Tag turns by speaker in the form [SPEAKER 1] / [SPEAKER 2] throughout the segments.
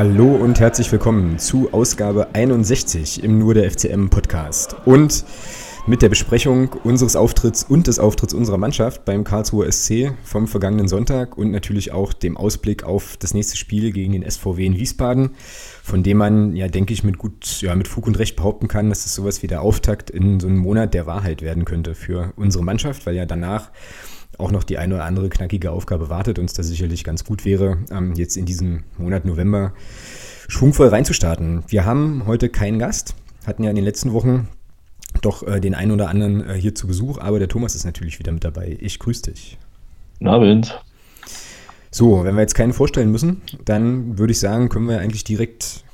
[SPEAKER 1] Hallo und herzlich willkommen zu Ausgabe 61 im Nur der FCM Podcast. Und mit der Besprechung unseres Auftritts und des Auftritts unserer Mannschaft beim Karlsruher SC vom vergangenen Sonntag und natürlich auch dem Ausblick auf das nächste Spiel gegen den SVW in Wiesbaden, von dem man ja, denke ich, mit gut, ja, mit Fug und Recht behaupten kann, dass es sowas wie der Auftakt in so einem Monat der Wahrheit werden könnte für unsere Mannschaft, weil ja danach auch noch die eine oder andere knackige Aufgabe wartet und es da sicherlich ganz gut wäre, ähm, jetzt in diesem Monat November schwungvoll reinzustarten. Wir haben heute keinen Gast, hatten ja in den letzten Wochen doch äh, den einen oder anderen äh, hier zu Besuch, aber der Thomas ist natürlich wieder mit dabei. Ich grüße dich.
[SPEAKER 2] Guten Abend.
[SPEAKER 1] So, wenn wir jetzt keinen vorstellen müssen, dann würde ich sagen, können wir eigentlich direkt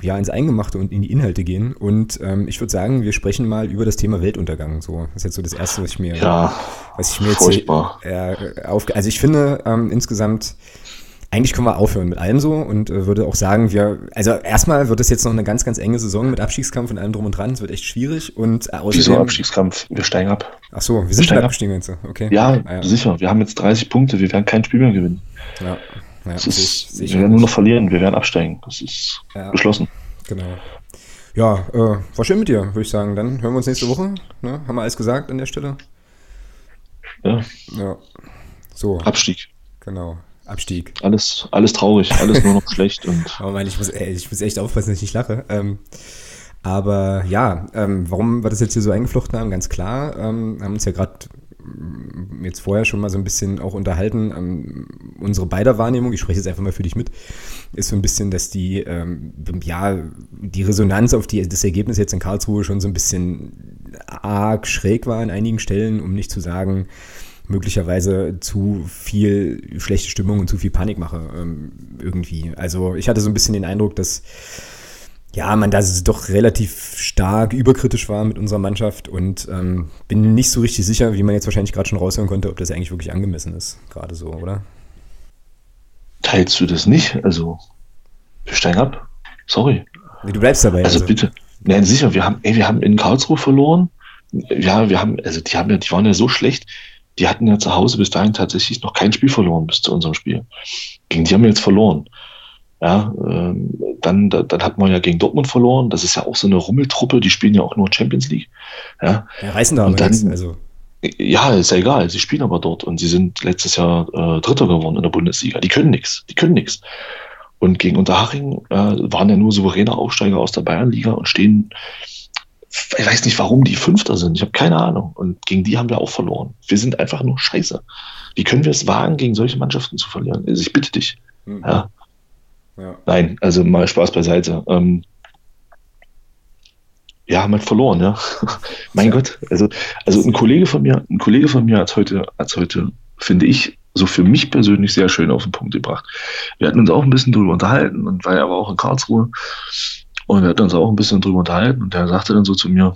[SPEAKER 1] ja, ins Eingemachte und in die Inhalte gehen. Und ähm, ich würde sagen, wir sprechen mal über das Thema Weltuntergang. So, das ist jetzt so das Erste, was ich mir,
[SPEAKER 2] ja,
[SPEAKER 1] was ich mir jetzt. Äh, auf, also ich finde ähm, insgesamt eigentlich können wir aufhören mit allem so und äh, würde auch sagen, wir, also erstmal wird es jetzt noch eine ganz, ganz enge Saison mit Abstiegskampf und allem drum und dran. Es wird echt schwierig und
[SPEAKER 2] äh, außerdem. Wieso Abstiegskampf? Wir steigen ab.
[SPEAKER 1] Ach so, wir, wir sind schon abgestiegen, du? Okay.
[SPEAKER 2] Ja, ah, ja, sicher. Wir haben jetzt 30 Punkte. Wir werden kein Spiel mehr gewinnen. Ja. Ja das ist, wir werden nur noch verlieren. Wir werden absteigen. Das ist ja. beschlossen.
[SPEAKER 1] Genau. Ja, äh, war schön mit dir, würde ich sagen. Dann hören wir uns nächste Woche. Ne? Haben wir alles gesagt an der Stelle?
[SPEAKER 2] Ja.
[SPEAKER 1] Ja. So.
[SPEAKER 2] Abstieg.
[SPEAKER 1] Genau. Abstieg.
[SPEAKER 2] Alles, alles traurig, alles nur noch schlecht. Und
[SPEAKER 1] oh Mann, ich muss, ey, ich muss echt aufpassen, dass ich nicht lache. Ähm, aber ja, ähm, warum wir das jetzt hier so eingeflochten haben, ganz klar, ähm, haben uns ja gerade mm, jetzt vorher schon mal so ein bisschen auch unterhalten. Unsere beider Wahrnehmung, ich spreche jetzt einfach mal für dich mit, ist so ein bisschen, dass die, ähm, ja, die Resonanz auf die, das Ergebnis jetzt in Karlsruhe schon so ein bisschen arg schräg war an einigen Stellen, um nicht zu sagen, möglicherweise zu viel schlechte Stimmung und zu viel Panik mache ähm, irgendwie. Also ich hatte so ein bisschen den Eindruck, dass ja, man da doch relativ stark überkritisch war mit unserer Mannschaft und ähm, bin nicht so richtig sicher, wie man jetzt wahrscheinlich gerade schon raushören konnte, ob das eigentlich wirklich angemessen ist, gerade so, oder?
[SPEAKER 2] Teilst du das nicht? Also, wir steigen ab. Sorry.
[SPEAKER 1] Du bleibst dabei.
[SPEAKER 2] Also, also. bitte. Nein, sicher, wir haben, ey, wir haben in Karlsruhe verloren. Ja, wir haben, also die haben ja, die waren ja so schlecht die hatten ja zu Hause bis dahin tatsächlich noch kein Spiel verloren bis zu unserem Spiel. Gegen die haben wir jetzt verloren. Ja, ähm, dann, dann, dann hat man ja gegen Dortmund verloren. Das ist ja auch so eine Rummeltruppe, die spielen ja auch nur Champions League. Ja,
[SPEAKER 1] ja reißen da aber dann, nichts, also.
[SPEAKER 2] Ja, ist ja egal. Sie spielen aber dort und sie sind letztes Jahr äh, Dritter geworden in der Bundesliga. Die können nichts. Die können nichts. Und gegen Unterhaching äh, waren ja nur souveräne Aufsteiger aus der Bayernliga und stehen ich weiß nicht, warum die Fünfter sind. Ich habe keine Ahnung. Und gegen die haben wir auch verloren. Wir sind einfach nur scheiße. Wie können wir es wagen, gegen solche Mannschaften zu verlieren? Also ich bitte dich. Mhm. Ja. ja. Nein, also mal Spaß beiseite. Ähm, ja, haben halt verloren, ja. mein. Gott. Also, also ein Kollege von mir, ein Kollege von mir hat heute, hat heute, finde ich, so für mich persönlich sehr schön auf den Punkt gebracht. Wir hatten uns auch ein bisschen drüber unterhalten und war ja aber auch in Karlsruhe. Und wir hatten uns auch ein bisschen drüber unterhalten und der sagte dann so zu mir,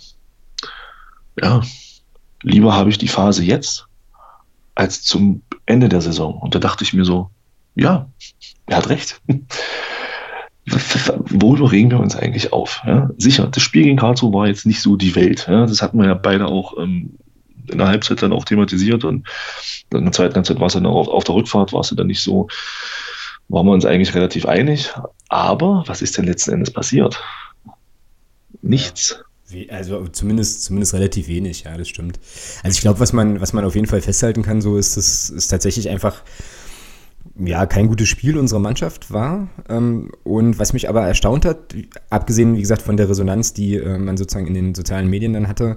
[SPEAKER 2] ja, lieber habe ich die Phase jetzt als zum Ende der Saison. Und da dachte ich mir so, ja, er hat recht. Worüber regen wir uns eigentlich auf? Ja, sicher, das Spiel gegen Karlsruhe war jetzt nicht so die Welt. Ja, das hatten wir ja beide auch ähm, in der Halbzeit dann auch thematisiert und in der zweiten Halbzeit war es dann auch auf, auf der Rückfahrt, war es dann nicht so, waren wir uns eigentlich relativ einig. Aber was ist denn letzten Endes passiert? Nichts.
[SPEAKER 1] Also zumindest, zumindest relativ wenig, ja, das stimmt. Also ich glaube, was man, was man auf jeden Fall festhalten kann, so ist, das ist tatsächlich einfach ja, kein gutes Spiel unserer Mannschaft war. Ähm, und was mich aber erstaunt hat, abgesehen, wie gesagt, von der Resonanz, die äh, man sozusagen in den sozialen Medien dann hatte,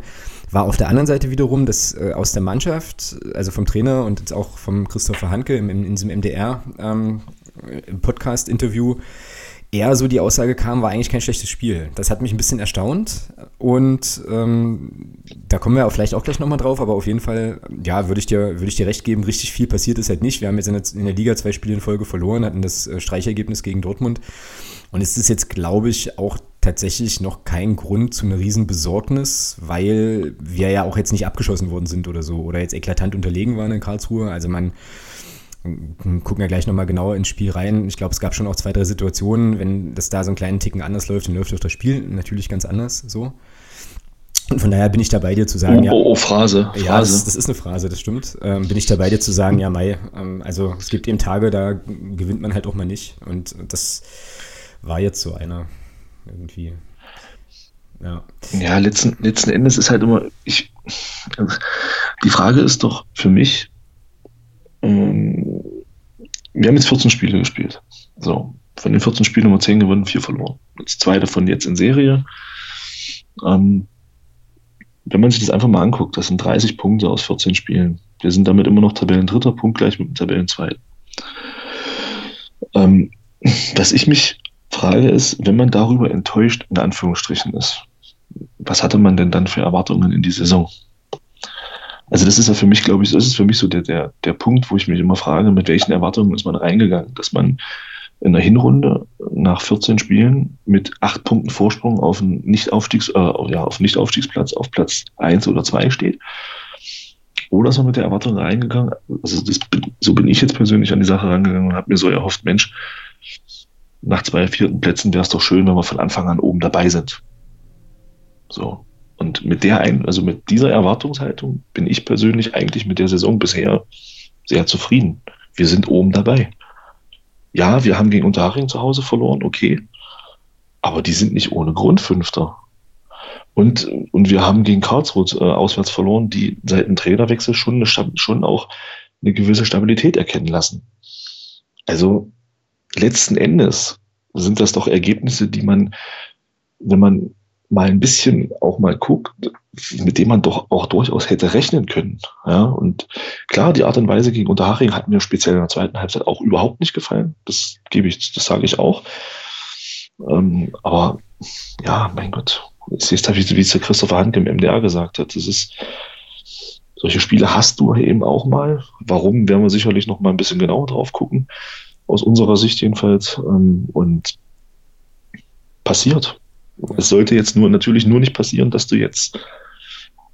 [SPEAKER 1] war auf der anderen Seite wiederum, dass äh, aus der Mannschaft, also vom Trainer und jetzt auch vom Christopher Hanke im, in diesem MDR ähm, eher so die Aussage kam, war eigentlich kein schlechtes Spiel. Das hat mich ein bisschen erstaunt und ähm, da kommen wir vielleicht auch gleich nochmal drauf, aber auf jeden Fall, ja, würde ich, dir, würde ich dir recht geben, richtig viel passiert ist halt nicht. Wir haben jetzt in der, in der Liga zwei Spiele in Folge verloren, hatten das äh, Streichergebnis gegen Dortmund und es ist jetzt, glaube ich, auch tatsächlich noch kein Grund zu einer riesen Besorgnis, weil wir ja auch jetzt nicht abgeschossen worden sind oder so oder jetzt eklatant unterlegen waren in Karlsruhe. Also man gucken ja gleich nochmal genauer ins Spiel rein. Ich glaube, es gab schon auch zwei, drei Situationen, wenn das da so einen kleinen Ticken anders läuft, dann läuft auch das Spiel natürlich ganz anders so. Und von daher bin ich dabei, dir zu sagen,
[SPEAKER 2] oh, ja. Oh, oh Phrase.
[SPEAKER 1] Phrase. Ja, das, das, ist eine Phrase, das stimmt. Ähm, bin ich dabei, dir zu sagen, ja, Mai, ähm, also es gibt eben Tage, da gewinnt man halt auch mal nicht. Und das war jetzt so einer irgendwie.
[SPEAKER 2] Ja, ja letzten, letzten Endes ist halt immer, ich, die Frage ist doch für mich, ähm, wir haben jetzt 14 Spiele gespielt. So, von den 14 Spielen haben wir 10 gewonnen, 4 verloren. Jetzt zwei davon jetzt in Serie. Ähm, wenn man sich das einfach mal anguckt, das sind 30 Punkte aus 14 Spielen. Wir sind damit immer noch Tabellendritter, punktgleich mit dem Tabellenzweiten. Ähm, was ich mich frage ist, wenn man darüber enttäuscht in Anführungsstrichen ist, was hatte man denn dann für Erwartungen in die Saison? Also das ist ja für mich, glaube ich, das ist für mich so der, der, der Punkt, wo ich mich immer frage, mit welchen Erwartungen ist man reingegangen, dass man in der Hinrunde nach 14 Spielen mit acht Punkten Vorsprung auf einen Nicht-Aufstiegs, äh, ja, auf Nicht-Aufstiegsplatz auf Platz 1 oder 2 steht. Oder ist man mit der Erwartung reingegangen, also das, so bin ich jetzt persönlich an die Sache rangegangen und habe mir so erhofft, Mensch, nach zwei vierten Plätzen wäre es doch schön, wenn wir von Anfang an oben dabei sind. So. Und mit der ein, also mit dieser Erwartungshaltung bin ich persönlich eigentlich mit der Saison bisher sehr zufrieden. Wir sind oben dabei. Ja, wir haben gegen Unterhaching zu Hause verloren, okay. Aber die sind nicht ohne Grund Fünfter. Und, und wir haben gegen Karlsruhe äh, auswärts verloren, die seit dem Trainerwechsel schon, eine, schon auch eine gewisse Stabilität erkennen lassen. Also letzten Endes sind das doch Ergebnisse, die man, wenn man mal ein bisschen auch mal guckt, mit dem man doch auch durchaus hätte rechnen können. Ja, und klar, die Art und Weise gegen Unterhaching hat mir speziell in der zweiten Halbzeit auch überhaupt nicht gefallen. Das gebe ich, das sage ich auch. Ähm, aber ja, mein Gott, es ist halt, wie es der Christopher Hand im MDR gesagt hat, das ist, solche Spiele hast du eben auch mal. Warum, werden wir sicherlich noch mal ein bisschen genauer drauf gucken. Aus unserer Sicht jedenfalls. Ähm, und passiert. Es sollte jetzt nur natürlich nur nicht passieren, dass du jetzt,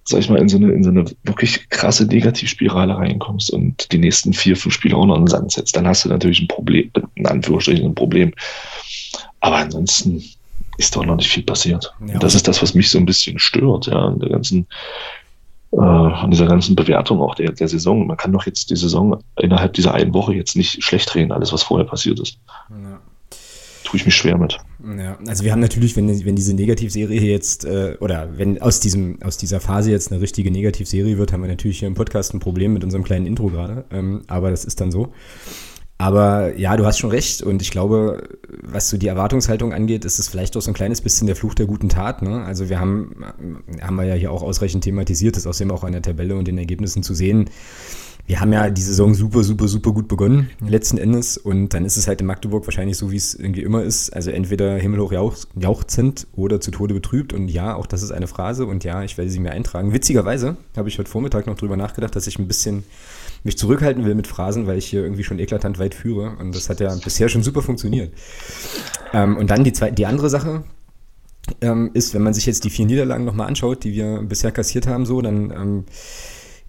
[SPEAKER 2] sag ich mal, in so eine, in so eine wirklich krasse Negativspirale reinkommst und die nächsten vier, fünf Spiele auch noch in den Sand setzt. Dann hast du natürlich ein Problem, in Anführungsstrichen ein Problem. Aber ansonsten ist doch noch nicht viel passiert. Ja. das ist das, was mich so ein bisschen stört, ja, an der ganzen, äh, an dieser ganzen Bewertung auch der, der Saison. Man kann doch jetzt die Saison innerhalb dieser einen Woche jetzt nicht schlecht reden, alles, was vorher passiert ist. Ja tue ich mich schwer mit.
[SPEAKER 1] Ja, also wir haben natürlich, wenn, wenn diese Negativserie jetzt, äh, oder wenn aus, diesem, aus dieser Phase jetzt eine richtige Negativserie wird, haben wir natürlich hier im Podcast ein Problem mit unserem kleinen Intro gerade. Ähm, aber das ist dann so. Aber ja, du hast schon recht. Und ich glaube, was so die Erwartungshaltung angeht, ist es vielleicht auch so ein kleines bisschen der Fluch der guten Tat. Ne? Also wir haben, haben wir ja hier auch ausreichend thematisiert, das außerdem auch an der Tabelle und den Ergebnissen zu sehen wir haben ja die Saison super, super, super gut begonnen, letzten Endes. Und dann ist es halt in Magdeburg wahrscheinlich so, wie es irgendwie immer ist. Also entweder himmelhoch jauch, jauchzend oder zu Tode betrübt. Und ja, auch das ist eine Phrase. Und ja, ich werde sie mir eintragen. Witzigerweise habe ich heute Vormittag noch drüber nachgedacht, dass ich ein bisschen mich zurückhalten will mit Phrasen, weil ich hier irgendwie schon eklatant weit führe. Und das hat ja bisher schon super funktioniert. Ähm, und dann die, zwei, die andere Sache, ähm, ist, wenn man sich jetzt die vier Niederlagen nochmal anschaut, die wir bisher kassiert haben, so, dann ähm,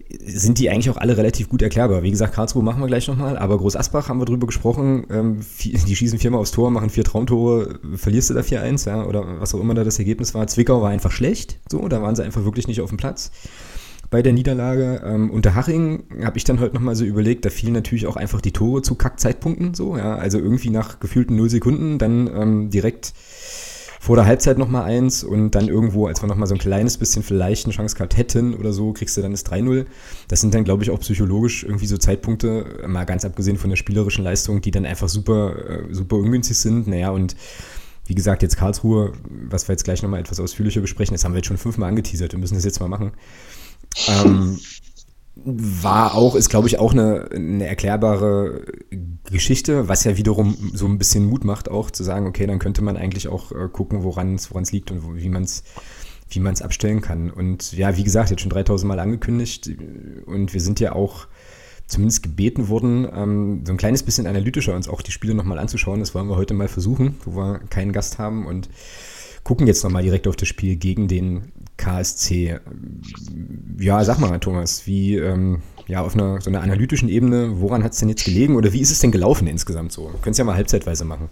[SPEAKER 1] sind die eigentlich auch alle relativ gut erklärbar. Wie gesagt, Karlsruhe machen wir gleich nochmal, aber Groß Asbach haben wir drüber gesprochen. Ähm, die schießen viermal aufs Tor, machen vier Traumtore, verlierst du da 4-1, ja, oder was auch immer da das Ergebnis war. Zwickau war einfach schlecht, so, da waren sie einfach wirklich nicht auf dem Platz bei der Niederlage. Ähm, unter Haching habe ich dann heute nochmal so überlegt, da fielen natürlich auch einfach die Tore zu Kackzeitpunkten, so, ja, also irgendwie nach gefühlten null Sekunden dann ähm, direkt vor der Halbzeit nochmal eins und dann irgendwo, als wir nochmal so ein kleines bisschen vielleicht eine Chance gehabt hätten oder so, kriegst du dann das 3-0. Das sind dann, glaube ich, auch psychologisch irgendwie so Zeitpunkte, mal ganz abgesehen von der spielerischen Leistung, die dann einfach super, äh, super ungünstig sind. Naja, und wie gesagt, jetzt Karlsruhe, was wir jetzt gleich nochmal etwas ausführlicher besprechen, das haben wir jetzt schon fünfmal angeteasert, wir müssen das jetzt mal machen. Ähm, war auch, ist glaube ich auch eine, eine erklärbare Geschichte, was ja wiederum so ein bisschen Mut macht, auch zu sagen, okay, dann könnte man eigentlich auch äh, gucken, woran es liegt und wie man es wie man abstellen kann. Und ja, wie gesagt, jetzt schon 3000 Mal angekündigt und wir sind ja auch zumindest gebeten worden, ähm, so ein kleines bisschen analytischer uns auch die Spiele nochmal anzuschauen. Das wollen wir heute mal versuchen, wo wir keinen Gast haben und gucken jetzt nochmal direkt auf das Spiel gegen den KSC. Ja, sag mal, Thomas, wie, ähm, ja, auf einer so einer analytischen Ebene, woran hat es denn jetzt gelegen oder wie ist es denn gelaufen insgesamt so? Können es ja mal halbzeitweise machen.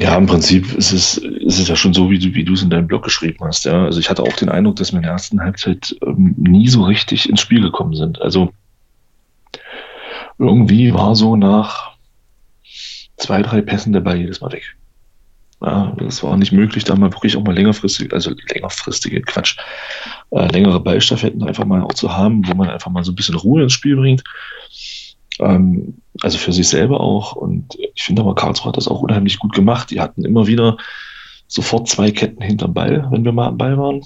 [SPEAKER 2] Ja, im Prinzip ist es, ist es ja schon so, wie du, wie du es in deinem Blog geschrieben hast. Ja. Also ich hatte auch den Eindruck, dass wir in der ersten Halbzeit ähm, nie so richtig ins Spiel gekommen sind. Also irgendwie war so nach zwei, drei Pässen der Ball jedes Mal weg. Ja, das war nicht möglich, da mal wirklich auch mal längerfristig, also längerfristige Quatsch, äh, längere Ballstaffetten einfach mal auch zu haben, wo man einfach mal so ein bisschen Ruhe ins Spiel bringt. Ähm, also für sich selber auch. Und ich finde aber, Karlsruhe hat das auch unheimlich gut gemacht. Die hatten immer wieder sofort zwei Ketten hinterm Ball, wenn wir mal am Ball waren.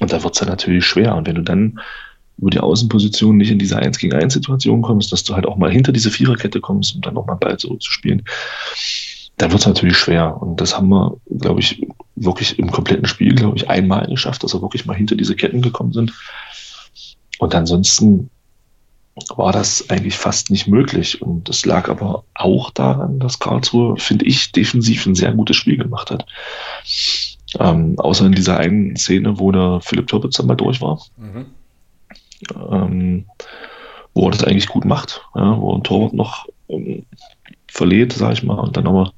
[SPEAKER 2] Und da wird es dann natürlich schwer. Und wenn du dann über die Außenposition nicht in diese 1 gegen 1 Situation kommst, dass du halt auch mal hinter diese Viererkette kommst, um dann nochmal Ball zurückzuspielen, dann wird es natürlich schwer. Und das haben wir, glaube ich, wirklich im kompletten Spiel, glaube ich, einmal geschafft, dass wir wirklich mal hinter diese Ketten gekommen sind. Und ansonsten war das eigentlich fast nicht möglich. Und das lag aber auch daran, dass Karlsruhe, finde ich, defensiv ein sehr gutes Spiel gemacht hat. Ähm, außer in dieser einen Szene, wo der Philipp Türpitz dann mal durch war. Mhm. Ähm, wo er das eigentlich gut macht, ja, wo ein Torwart noch ähm, verliert, sage ich mal, und dann aber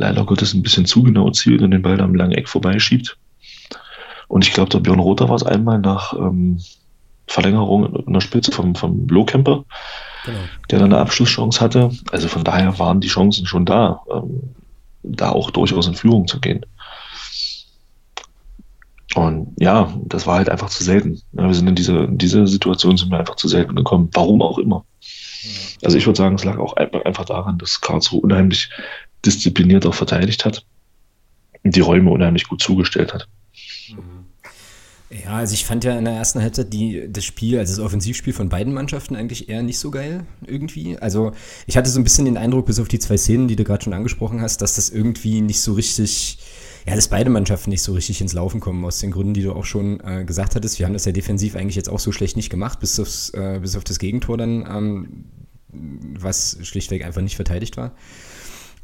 [SPEAKER 2] leider Gottes ein bisschen zu genau zielt und den Ball am langen Eck vorbeischiebt. Und ich glaube, der Björn Rother war es einmal nach ähm, Verlängerung in der Spitze vom, vom Lohkemper, genau. der dann eine Abschlusschance hatte. Also von daher waren die Chancen schon da, ähm, da auch durchaus in Führung zu gehen. Und ja, das war halt einfach zu selten. Ja, wir sind in diese, in diese Situation sind wir einfach zu selten gekommen. Warum auch immer. Also ich würde sagen, es lag auch einfach daran, dass Karlsruhe unheimlich diszipliniert auch verteidigt hat und die Räume unheimlich gut zugestellt hat.
[SPEAKER 1] Mhm. Ja, also ich fand ja in der ersten Halbzeit die, das Spiel, also das Offensivspiel von beiden Mannschaften eigentlich eher nicht so geil irgendwie. Also ich hatte so ein bisschen den Eindruck, bis auf die zwei Szenen, die du gerade schon angesprochen hast, dass das irgendwie nicht so richtig, ja, dass beide Mannschaften nicht so richtig ins Laufen kommen, aus den Gründen, die du auch schon äh, gesagt hattest. Wir haben das ja defensiv eigentlich jetzt auch so schlecht nicht gemacht, bis, aufs, äh, bis auf das Gegentor dann, ähm, was schlichtweg einfach nicht verteidigt war.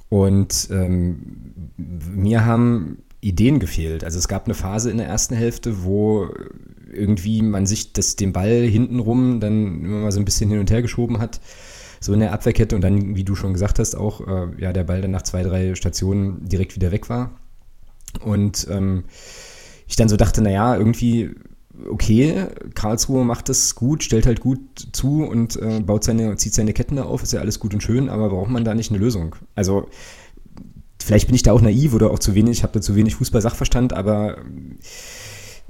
[SPEAKER 1] Und ähm, mir haben Ideen gefehlt. Also es gab eine Phase in der ersten Hälfte, wo irgendwie man sich das, den Ball hintenrum dann immer mal so ein bisschen hin und her geschoben hat, so in der Abwehrkette und dann, wie du schon gesagt hast, auch äh, ja, der Ball dann nach zwei, drei Stationen direkt wieder weg war. Und ähm, ich dann so dachte, naja, irgendwie okay, Karlsruhe macht das gut, stellt halt gut zu und äh, baut seine, zieht seine Ketten da auf, ist ja alles gut und schön, aber braucht man da nicht eine Lösung? Also, vielleicht bin ich da auch naiv oder auch zu wenig, ich habe da zu wenig Fußball-Sachverstand, aber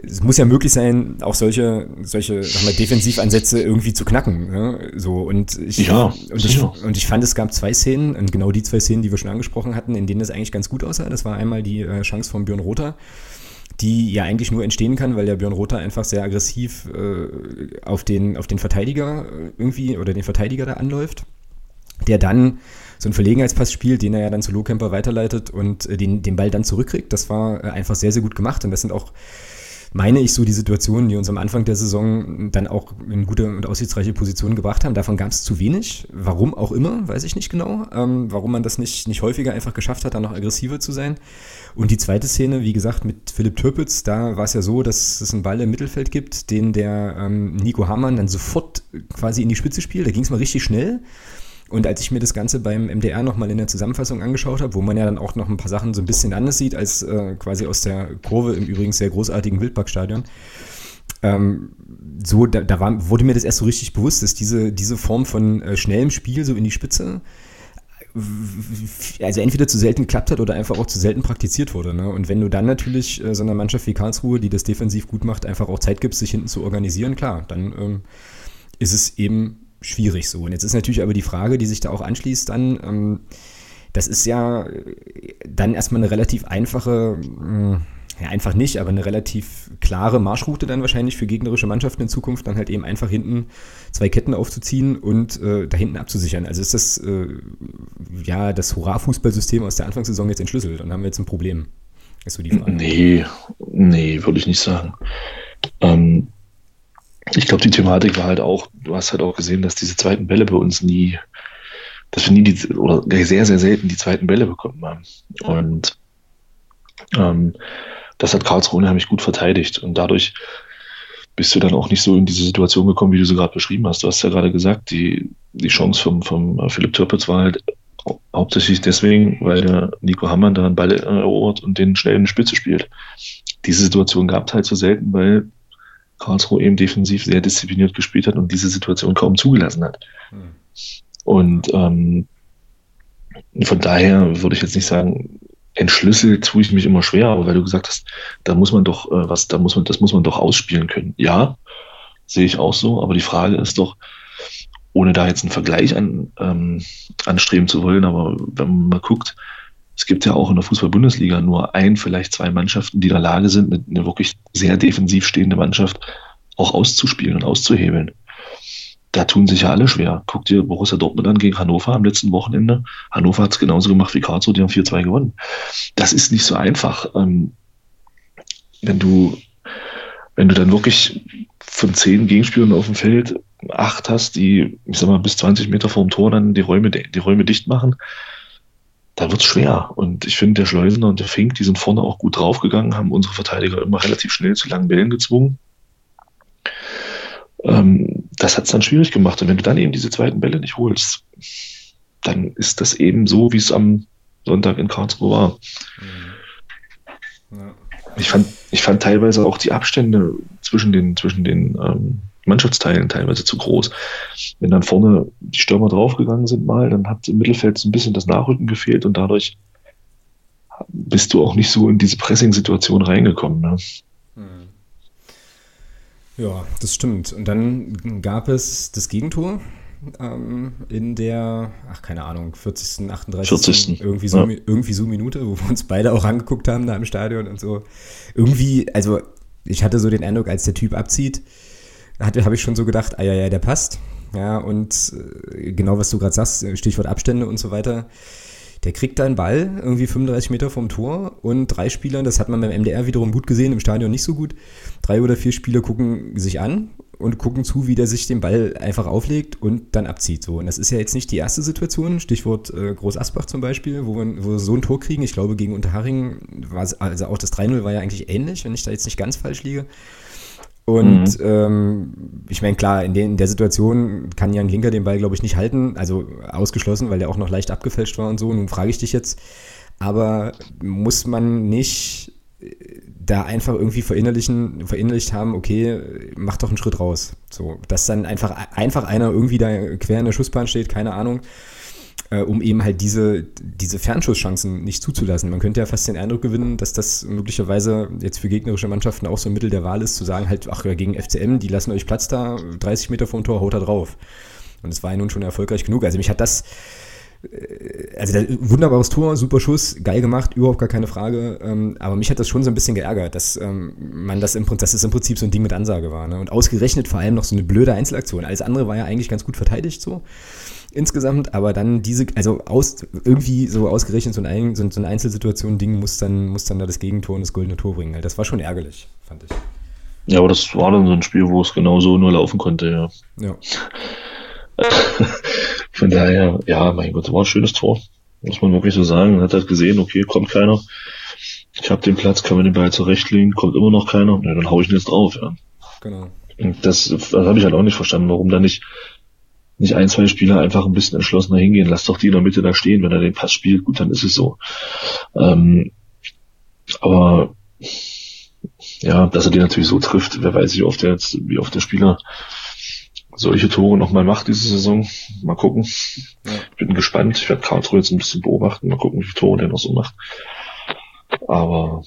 [SPEAKER 1] es muss ja möglich sein, auch solche, solche sag mal, Defensivansätze irgendwie zu knacken. Ne? So, und, ich, ja, und, ich, und ich fand, es gab zwei Szenen, und genau die zwei Szenen, die wir schon angesprochen hatten, in denen das eigentlich ganz gut aussah. Das war einmal die äh, Chance von Björn Rother, die ja eigentlich nur entstehen kann, weil der Björn Rother einfach sehr aggressiv äh, auf, den, auf den Verteidiger äh, irgendwie oder den Verteidiger da anläuft, der dann so einen Verlegenheitspass spielt, den er ja dann zu Lohkemper weiterleitet und äh, den, den Ball dann zurückkriegt. Das war äh, einfach sehr, sehr gut gemacht und das sind auch meine ich, so die Situationen, die uns am Anfang der Saison dann auch in gute und aussichtsreiche Positionen gebracht haben. Davon gab es zu wenig. Warum auch immer, weiß ich nicht genau. Ähm, warum man das nicht, nicht häufiger einfach geschafft hat, dann noch aggressiver zu sein. Und die zweite Szene, wie gesagt, mit Philipp Türpitz, da war es ja so, dass es einen Ball im Mittelfeld gibt, den der ähm, Nico Hamann dann sofort quasi in die Spitze spielt. Da ging es mal richtig schnell. Und als ich mir das Ganze beim MDR nochmal in der Zusammenfassung angeschaut habe, wo man ja dann auch noch ein paar Sachen so ein bisschen anders sieht als äh, quasi aus der Kurve im übrigens sehr großartigen Wildparkstadion, ähm, so, da, da war, wurde mir das erst so richtig bewusst, dass diese, diese Form von äh, schnellem Spiel so in die Spitze also entweder zu selten geklappt hat oder einfach auch zu selten praktiziert wurde. Ne? Und wenn du dann natürlich äh, so einer Mannschaft wie Karlsruhe, die das defensiv gut macht, einfach auch Zeit gibst, sich hinten zu organisieren, klar, dann ähm, ist es eben schwierig so. Und jetzt ist natürlich aber die Frage, die sich da auch anschließt dann, ähm, das ist ja dann erstmal eine relativ einfache, äh, ja einfach nicht, aber eine relativ klare Marschroute dann wahrscheinlich für gegnerische Mannschaften in Zukunft, dann halt eben einfach hinten zwei Ketten aufzuziehen und äh, da hinten abzusichern. Also ist das äh, ja das Hurra-Fußballsystem aus der Anfangssaison jetzt entschlüsselt und haben wir jetzt ein Problem?
[SPEAKER 2] Ist so die Frage. Nee, nee, würde ich nicht sagen. Ähm, ich glaube, die Thematik war halt auch, du hast halt auch gesehen, dass diese zweiten Bälle bei uns nie, dass wir nie die, oder sehr, sehr selten die zweiten Bälle bekommen haben. Und ähm, das hat Karlsruhe unheimlich gut verteidigt. Und dadurch bist du dann auch nicht so in diese Situation gekommen, wie du sie gerade beschrieben hast. Du hast ja gerade gesagt, die, die Chance vom, vom Philipp Türpitz war halt hauptsächlich deswegen, weil der Nico Hammann da einen Ball erobert und den schnell in die Spitze spielt. Diese Situation gab es halt so selten, weil Karlsruhe eben defensiv sehr diszipliniert gespielt hat und diese Situation kaum zugelassen hat. Mhm. Und ähm, von daher würde ich jetzt nicht sagen, entschlüsselt tue ich mich immer schwer, aber weil du gesagt hast, da muss man doch äh, was, da muss man, das muss man doch ausspielen können. Ja, sehe ich auch so, aber die Frage ist doch, ohne da jetzt einen Vergleich an, ähm, anstreben zu wollen, aber wenn man mal guckt, es gibt ja auch in der Fußball-Bundesliga nur ein, vielleicht zwei Mannschaften, die in der Lage sind, mit einer wirklich sehr defensiv stehende Mannschaft auch auszuspielen und auszuhebeln da tun sich ja alle schwer. Guck dir Borussia Dortmund an gegen Hannover am letzten Wochenende. Hannover hat es genauso gemacht wie Karlsruhe, die haben 4-2 gewonnen. Das ist nicht so einfach. Ähm, wenn du, wenn du dann wirklich von zehn Gegenspielern auf dem Feld acht hast, die, ich sag mal, bis 20 Meter vorm Tor dann die Räume, die Räume dicht machen, dann wird's schwer. Und ich finde, der Schleusener und der Fink, die sind vorne auch gut draufgegangen, haben unsere Verteidiger immer relativ schnell zu langen Bällen gezwungen ähm, das hat es dann schwierig gemacht. Und wenn du dann eben diese zweiten Bälle nicht holst, dann ist das eben so, wie es am Sonntag in Karlsruhe war. Mhm. Ja. Ich, fand, ich fand teilweise auch die Abstände zwischen den, zwischen den ähm, Mannschaftsteilen teilweise zu groß. Wenn dann vorne die Stürmer draufgegangen sind mal, dann hat im Mittelfeld so ein bisschen das Nachrücken gefehlt und dadurch bist du auch nicht so in diese Pressing-Situation reingekommen. Ne? Mhm.
[SPEAKER 1] Ja, das stimmt. Und dann gab es das Gegentor ähm, in der, ach keine Ahnung, 40., 38. 40. Irgendwie, so, ja. irgendwie so Minute, wo wir uns beide auch angeguckt haben da im Stadion und so. Irgendwie, also ich hatte so den Eindruck, als der Typ abzieht, habe ich schon so gedacht, ah ja, ja, der passt. Ja, und äh, genau was du gerade sagst, Stichwort Abstände und so weiter der kriegt da einen Ball, irgendwie 35 Meter vom Tor und drei Spieler, das hat man beim MDR wiederum gut gesehen, im Stadion nicht so gut. Drei oder vier Spieler gucken sich an und gucken zu, wie der sich den Ball einfach auflegt und dann abzieht. So. Und das ist ja jetzt nicht die erste Situation, Stichwort äh, Groß Asbach zum Beispiel, wo wir, wo wir so ein Tor kriegen. Ich glaube, gegen Unterharing war also auch das 3-0 war ja eigentlich ähnlich, wenn ich da jetzt nicht ganz falsch liege. Und mhm. ähm, ich meine, klar, in, den, in der Situation kann Jan Linker den Ball, glaube ich, nicht halten. Also ausgeschlossen, weil der auch noch leicht abgefälscht war und so. Nun frage ich dich jetzt, aber muss man nicht äh, da einfach irgendwie verinnerlichen, verinnerlicht haben, okay, mach doch einen Schritt raus. So, dass dann einfach, einfach einer irgendwie da quer in der Schussbahn steht, keine Ahnung äh, um eben halt diese, diese Fernschusschancen nicht zuzulassen. Man könnte ja fast den Eindruck gewinnen, dass das möglicherweise jetzt für gegnerische Mannschaften auch so ein Mittel der Wahl ist, zu sagen halt, ach ja, gegen FCM, die lassen euch Platz da, 30 Meter vom Tor, haut da drauf. Und es war ja nun schon erfolgreich genug. Also mich hat das, äh, also wunderbares Tor, super Schuss, geil gemacht, überhaupt gar keine Frage. Ähm, aber mich hat das schon so ein bisschen geärgert, dass ähm, man das im, dass es im Prinzip so ein Ding mit Ansage war. Ne? Und ausgerechnet vor allem noch so eine blöde Einzelaktion. Alles andere war ja eigentlich ganz gut verteidigt so insgesamt, aber dann diese, also aus, irgendwie so ausgerechnet so, ein, so, eine Einzelsituation-Ding muss dann, muss dann da das Gegentor und das goldene Tor bringen. Das war schon ärgerlich, fand ich.
[SPEAKER 2] Ja, aber das war dann so ein Spiel, wo es genau so nur laufen konnte, ja. Ja. Von daher, ja, mein Gott, war ein schönes Tor. Muss man wirklich so sagen. Man hat halt gesehen, okay, kommt keiner. Ich habe den Platz, kann man den Ball zurechtlegen, kommt immer noch keiner. Ja, dann hau ich ihn jetzt drauf, ja. Genau. Und das, das habe ich halt auch nicht verstanden, warum da nicht nicht ein, zwei Spieler einfach ein bisschen entschlossener hingehen. Lass doch die in der Mitte da stehen. Wenn er den Pass spielt, gut, dann ist es so. Ähm, aber ja, dass er den natürlich so trifft, wer weiß, wie oft der jetzt, wie oft der Spieler solche Tore nochmal macht diese Saison. Mal gucken. Ja. Ich bin gespannt. Ich werde Karlsruhe jetzt ein bisschen beobachten. Mal gucken, wie viele Tore der noch so macht. Aber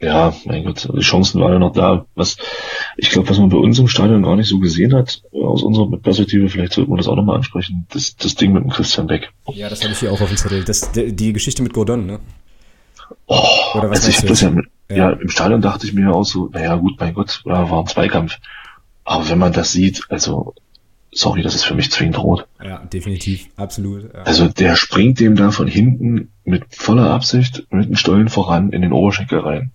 [SPEAKER 2] ja, mein Gott, die Chancen waren ja noch da. Was, ich glaube, was man bei uns im Stadion gar nicht so gesehen hat, aus unserer Perspektive, vielleicht sollten wir das auch nochmal ansprechen, das, das Ding mit dem Christian Beck.
[SPEAKER 1] Ja, das habe ich hier auch auf dem Zettel. Das, die Geschichte mit Gordon, ne?
[SPEAKER 2] Oh, Oder was also ich das ja, mit, ja. ja, im Stadion dachte ich mir auch so, naja gut, mein Gott, war ein Zweikampf. Aber wenn man das sieht, also sorry, das ist für mich zwingend rot.
[SPEAKER 1] Ja, definitiv, absolut. Ja.
[SPEAKER 2] Also der springt dem da von hinten mit voller Absicht mit den Stollen voran in den Oberschenkel rein.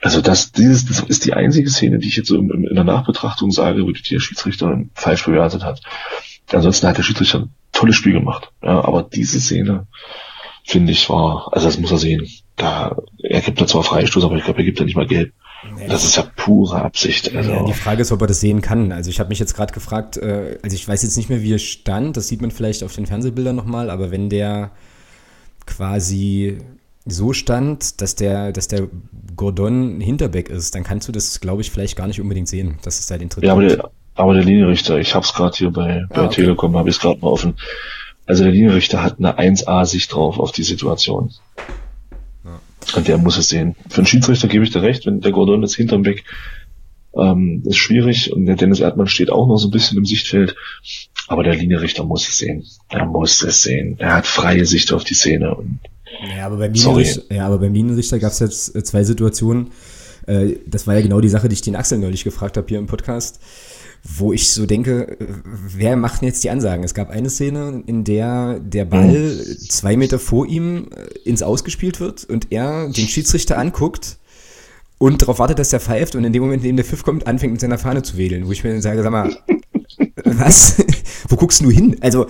[SPEAKER 2] Also das, dieses, das ist die einzige Szene, die ich jetzt so in, in der Nachbetrachtung sage, wo die der Schiedsrichter falsch bewertet hat. Ansonsten hat der Schiedsrichter ein tolles Spiel gemacht. Ja, aber diese Szene, finde ich, war, also das muss er sehen. Da, er gibt da zwar Freistoß, aber ich glaube, er gibt da nicht mal Gelb. Nee, das ist ja pure Absicht.
[SPEAKER 1] Also. Ja, die Frage ist, ob er das sehen kann. Also ich habe mich jetzt gerade gefragt, äh, also ich weiß jetzt nicht mehr, wie er stand, das sieht man vielleicht auf den Fernsehbildern nochmal, aber wenn der quasi so stand, dass der, dass der Gordon Hinterbeck ist, dann kannst du das, glaube ich, vielleicht gar nicht unbedingt sehen, dass es da den
[SPEAKER 2] dritten Ja, aber der, aber der Linienrichter, ich habe es gerade hier bei, bei ah, okay. Telekom, habe ich es gerade mal offen. also der Linienrichter hat eine 1A-Sicht drauf auf die Situation. Ja. Und der muss es sehen. Für einen Schiedsrichter gebe ich dir recht, wenn der Gordon jetzt hinterm Weg ähm, ist schwierig und der Dennis Erdmann steht auch noch so ein bisschen im Sichtfeld. Aber der Linienrichter muss es sehen. Er muss es sehen. Er hat freie Sicht auf die Szene. Und
[SPEAKER 1] ja, aber beim Linienrichter, ja, aber beim Linienrichter gab es jetzt äh, zwei Situationen. Äh, das war ja genau die Sache, die ich den Axel neulich gefragt habe hier im Podcast wo ich so denke, wer macht denn jetzt die Ansagen? Es gab eine Szene, in der der Ball mhm. zwei Meter vor ihm äh, ins Ausgespielt wird und er den Schiedsrichter anguckt und darauf wartet, dass der pfeift und in dem Moment, in dem der Pfiff kommt, anfängt mit seiner Fahne zu wedeln, wo ich mir sage, sag mal, was? Wo guckst du hin? Also,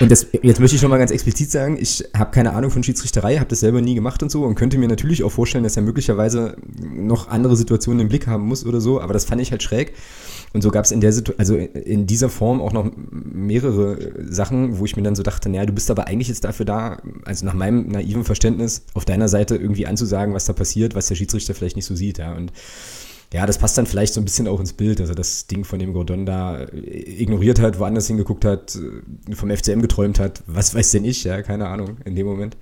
[SPEAKER 1] und das, jetzt möchte ich nochmal ganz explizit sagen, ich habe keine Ahnung von Schiedsrichterei, habe das selber nie gemacht und so und könnte mir natürlich auch vorstellen, dass er möglicherweise noch andere Situationen im Blick haben muss oder so, aber das fand ich halt schräg. Und so gab es in der Situation, also in dieser Form auch noch mehrere Sachen, wo ich mir dann so dachte, naja, du bist aber eigentlich jetzt dafür da, also nach meinem naiven Verständnis, auf deiner Seite irgendwie anzusagen, was da passiert, was der Schiedsrichter vielleicht nicht so sieht, ja. Und ja, das passt dann vielleicht so ein bisschen auch ins Bild, dass er das Ding von dem Gordon da ignoriert hat, woanders hingeguckt hat, vom FCM geträumt hat, was weiß denn ich, ja, keine Ahnung, in dem Moment.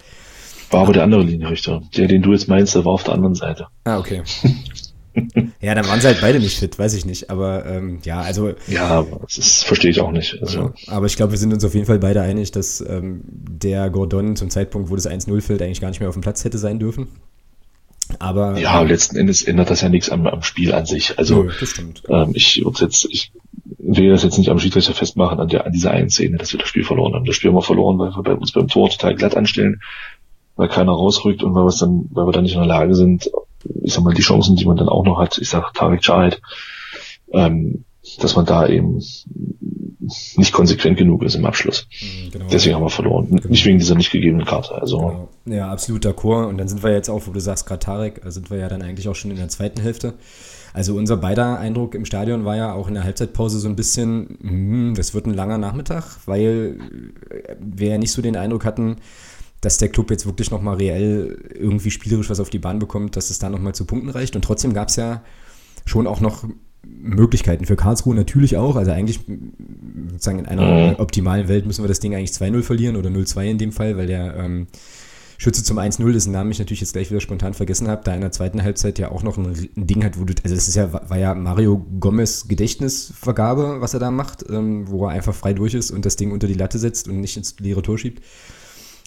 [SPEAKER 2] War aber der andere Linienrichter. Der, den du jetzt meinst, der war auf der anderen Seite.
[SPEAKER 1] Ah, okay. ja, dann waren sie halt beide nicht fit, weiß ich nicht. Aber ähm, ja, also.
[SPEAKER 2] Ja, das verstehe ich auch nicht. Also.
[SPEAKER 1] aber ich glaube, wir sind uns auf jeden Fall beide einig, dass ähm, der Gordon zum Zeitpunkt, wo das 1-0 fällt, eigentlich gar nicht mehr auf dem Platz hätte sein dürfen. Aber.
[SPEAKER 2] Ja, letzten Endes ändert das ja nichts am, am Spiel an sich. Also, nö, ähm, ich jetzt, ich will das jetzt nicht am Schiedsrichter festmachen, an, der, an dieser einen Szene, dass wir das Spiel verloren haben. Das Spiel haben wir verloren, weil wir bei uns beim Tor total glatt anstellen, weil keiner rausrückt und weil wir dann, weil wir dann nicht in der Lage sind, ich sag mal, die Chancen, die man dann auch noch hat, ich sag Tarek Chahed, ähm, dass man da eben nicht konsequent genug ist im Abschluss. Mhm, genau. Deswegen haben wir verloren. Genau. Nicht wegen dieser nicht gegebenen Karte. Also. Genau.
[SPEAKER 1] Ja, absolut d'accord. Und dann sind wir jetzt auch, wo du sagst, gerade Tarek, sind wir ja dann eigentlich auch schon in der zweiten Hälfte. Also unser beider Eindruck im Stadion war ja auch in der Halbzeitpause so ein bisschen, mh, das wird ein langer Nachmittag, weil wir ja nicht so den Eindruck hatten, dass der Club jetzt wirklich nochmal reell irgendwie spielerisch was auf die Bahn bekommt, dass es da nochmal zu Punkten reicht. Und trotzdem gab es ja schon auch noch Möglichkeiten für Karlsruhe natürlich auch. Also eigentlich sozusagen in einer mhm. optimalen Welt müssen wir das Ding eigentlich 2-0 verlieren oder 0-2 in dem Fall, weil der ähm, Schütze zum 1-0, dessen Namen ich natürlich jetzt gleich wieder spontan vergessen habe, da in der zweiten Halbzeit ja auch noch ein, ein Ding hat, wo du, also es ist ja, war ja Mario Gomez Gedächtnisvergabe, was er da macht, ähm, wo er einfach frei durch ist und das Ding unter die Latte setzt und nicht ins leere Tor schiebt.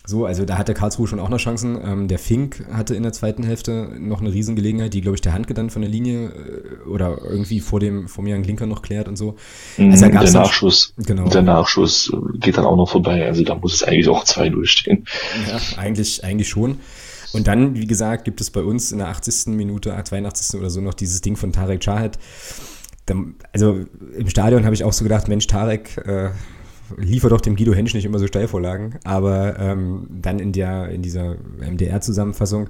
[SPEAKER 1] So, also da hatte Karlsruhe schon auch noch Chancen. Ähm, der Fink hatte in der zweiten Hälfte noch eine Riesengelegenheit, die, glaube ich, der Handke dann von der Linie äh, oder irgendwie vor dem, vor mir ein Linker noch klärt und so.
[SPEAKER 2] Mhm, also der Nachschuss, genau. der Nachschuss geht dann auch noch vorbei. Also da muss es eigentlich auch 2-0 stehen.
[SPEAKER 1] Ja, eigentlich, eigentlich schon. Und dann, wie gesagt, gibt es bei uns in der 80. Minute, 82. oder so noch dieses Ding von Tarek Chahed. Also im Stadion habe ich auch so gedacht, Mensch, Tarek, äh, liefert doch dem Guido Hensch nicht immer so Steilvorlagen, aber ähm, dann in der in dieser MDR-Zusammenfassung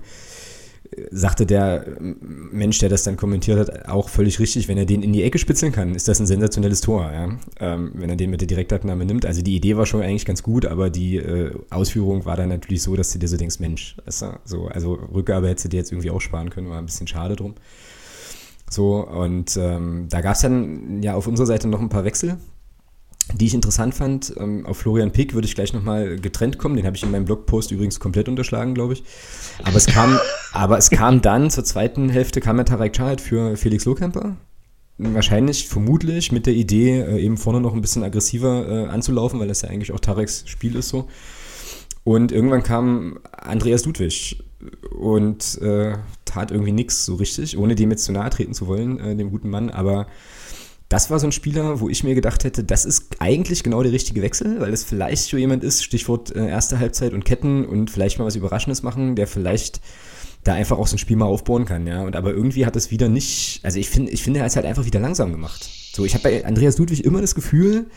[SPEAKER 1] äh, sagte der Mensch, der das dann kommentiert hat, auch völlig richtig, wenn er den in die Ecke spitzeln kann, ist das ein sensationelles Tor, ja? ähm, wenn er den mit der Direktabnahme nimmt. Also die Idee war schon eigentlich ganz gut, aber die äh, Ausführung war dann natürlich so, dass du dir so denkst, Mensch, so, also Rückgabe hättest du dir jetzt irgendwie auch sparen können, war ein bisschen schade drum. So, und ähm, da gab es dann ja auf unserer Seite noch ein paar Wechsel, die ich interessant fand. Ähm, auf Florian Pick würde ich gleich nochmal getrennt kommen. Den habe ich in meinem Blogpost übrigens komplett unterschlagen, glaube ich. Aber es kam, aber es kam dann zur zweiten Hälfte kam der Tarek Chahed für Felix Lohkemper. Wahrscheinlich, vermutlich mit der Idee, äh, eben vorne noch ein bisschen aggressiver äh, anzulaufen, weil das ja eigentlich auch Tareks Spiel ist so. Und irgendwann kam Andreas Ludwig und äh, tat irgendwie nichts so richtig, ohne dem jetzt zu nahe treten zu wollen, äh, dem guten Mann, aber das war so ein Spieler, wo ich mir gedacht hätte, das ist eigentlich genau der richtige Wechsel, weil es vielleicht so jemand ist, Stichwort äh, erste Halbzeit und Ketten und vielleicht mal was Überraschendes machen, der vielleicht da einfach auch so ein Spiel mal aufbauen kann, ja. Und aber irgendwie hat es wieder nicht, also ich finde, ich finde, er ist halt einfach wieder langsam gemacht. So, ich habe bei Andreas Ludwig immer das Gefühl,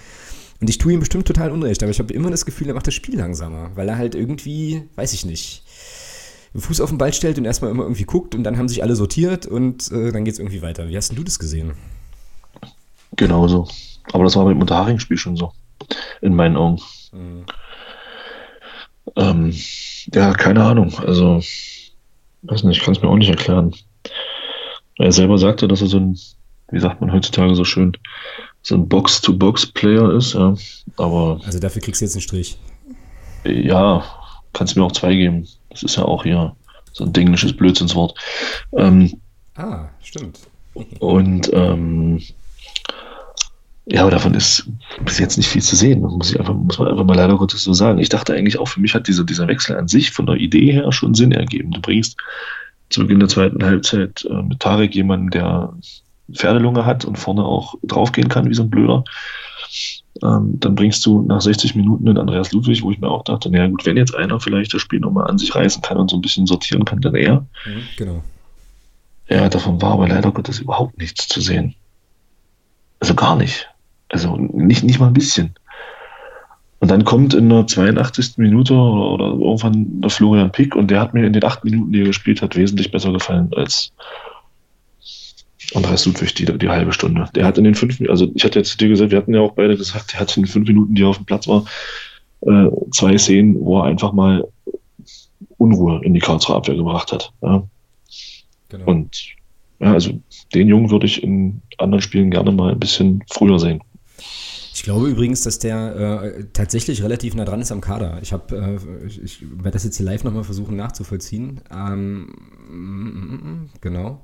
[SPEAKER 1] und ich tue ihm bestimmt total unrecht, aber ich habe immer das Gefühl, er macht das Spiel langsamer, weil er halt irgendwie, weiß ich nicht, den Fuß auf den Ball stellt und erstmal immer irgendwie guckt und dann haben sich alle sortiert und äh, dann geht es irgendwie weiter. Wie hast denn du das gesehen?
[SPEAKER 2] Genauso. Aber das war mit dem Unterhaching-Spiel schon so. In meinen Augen. Mhm. Ähm, ja, keine Ahnung. Also, weiß nicht, ich kann es mir auch nicht erklären. Er selber sagte, dass er so ein, wie sagt man heutzutage so schön, so ein Box-to-Box-Player ist, ja. Aber.
[SPEAKER 1] Also dafür kriegst du jetzt einen Strich.
[SPEAKER 2] Ja, kannst mir auch zwei geben. Das ist ja auch hier so ein englisches Blödsinnswort. Ähm,
[SPEAKER 1] ah, stimmt.
[SPEAKER 2] und ähm, ja, aber davon ist bis jetzt nicht viel zu sehen. muss, ich einfach, muss man einfach mal leider Gottes so sagen. Ich dachte eigentlich auch, für mich hat dieser, dieser Wechsel an sich von der Idee her schon Sinn ergeben. Du bringst zu Beginn der zweiten Halbzeit äh, mit Tarek jemanden, der Pferdelunge hat und vorne auch draufgehen kann wie so ein Blöder. Ähm, dann bringst du nach 60 Minuten den Andreas Ludwig, wo ich mir auch dachte, naja gut, wenn jetzt einer vielleicht das Spiel nochmal an sich reißen kann und so ein bisschen sortieren kann, dann er.
[SPEAKER 1] Mhm, genau.
[SPEAKER 2] Ja, davon war aber leider Gottes überhaupt nichts zu sehen. Also gar nicht. Also nicht, nicht mal ein bisschen. Und dann kommt in der 82. Minute oder, oder irgendwann der Florian Pick und der hat mir in den acht Minuten, die er gespielt hat, wesentlich besser gefallen als Andreas Ludwig die, die halbe Stunde. Der hat in den fünf also ich hatte jetzt dir gesagt, wir hatten ja auch beide gesagt, der hat in den fünf Minuten, die er auf dem Platz war, äh, zwei Szenen, wo er einfach mal Unruhe in die Karlsruher Abwehr gebracht hat. Ja. Genau. Und ja, also den Jungen würde ich in anderen Spielen gerne mal ein bisschen früher sehen.
[SPEAKER 1] Ich glaube übrigens, dass der äh, tatsächlich relativ nah dran ist am Kader. Ich äh, ich, ich werde das jetzt hier live nochmal versuchen nachzuvollziehen. Ähm, genau.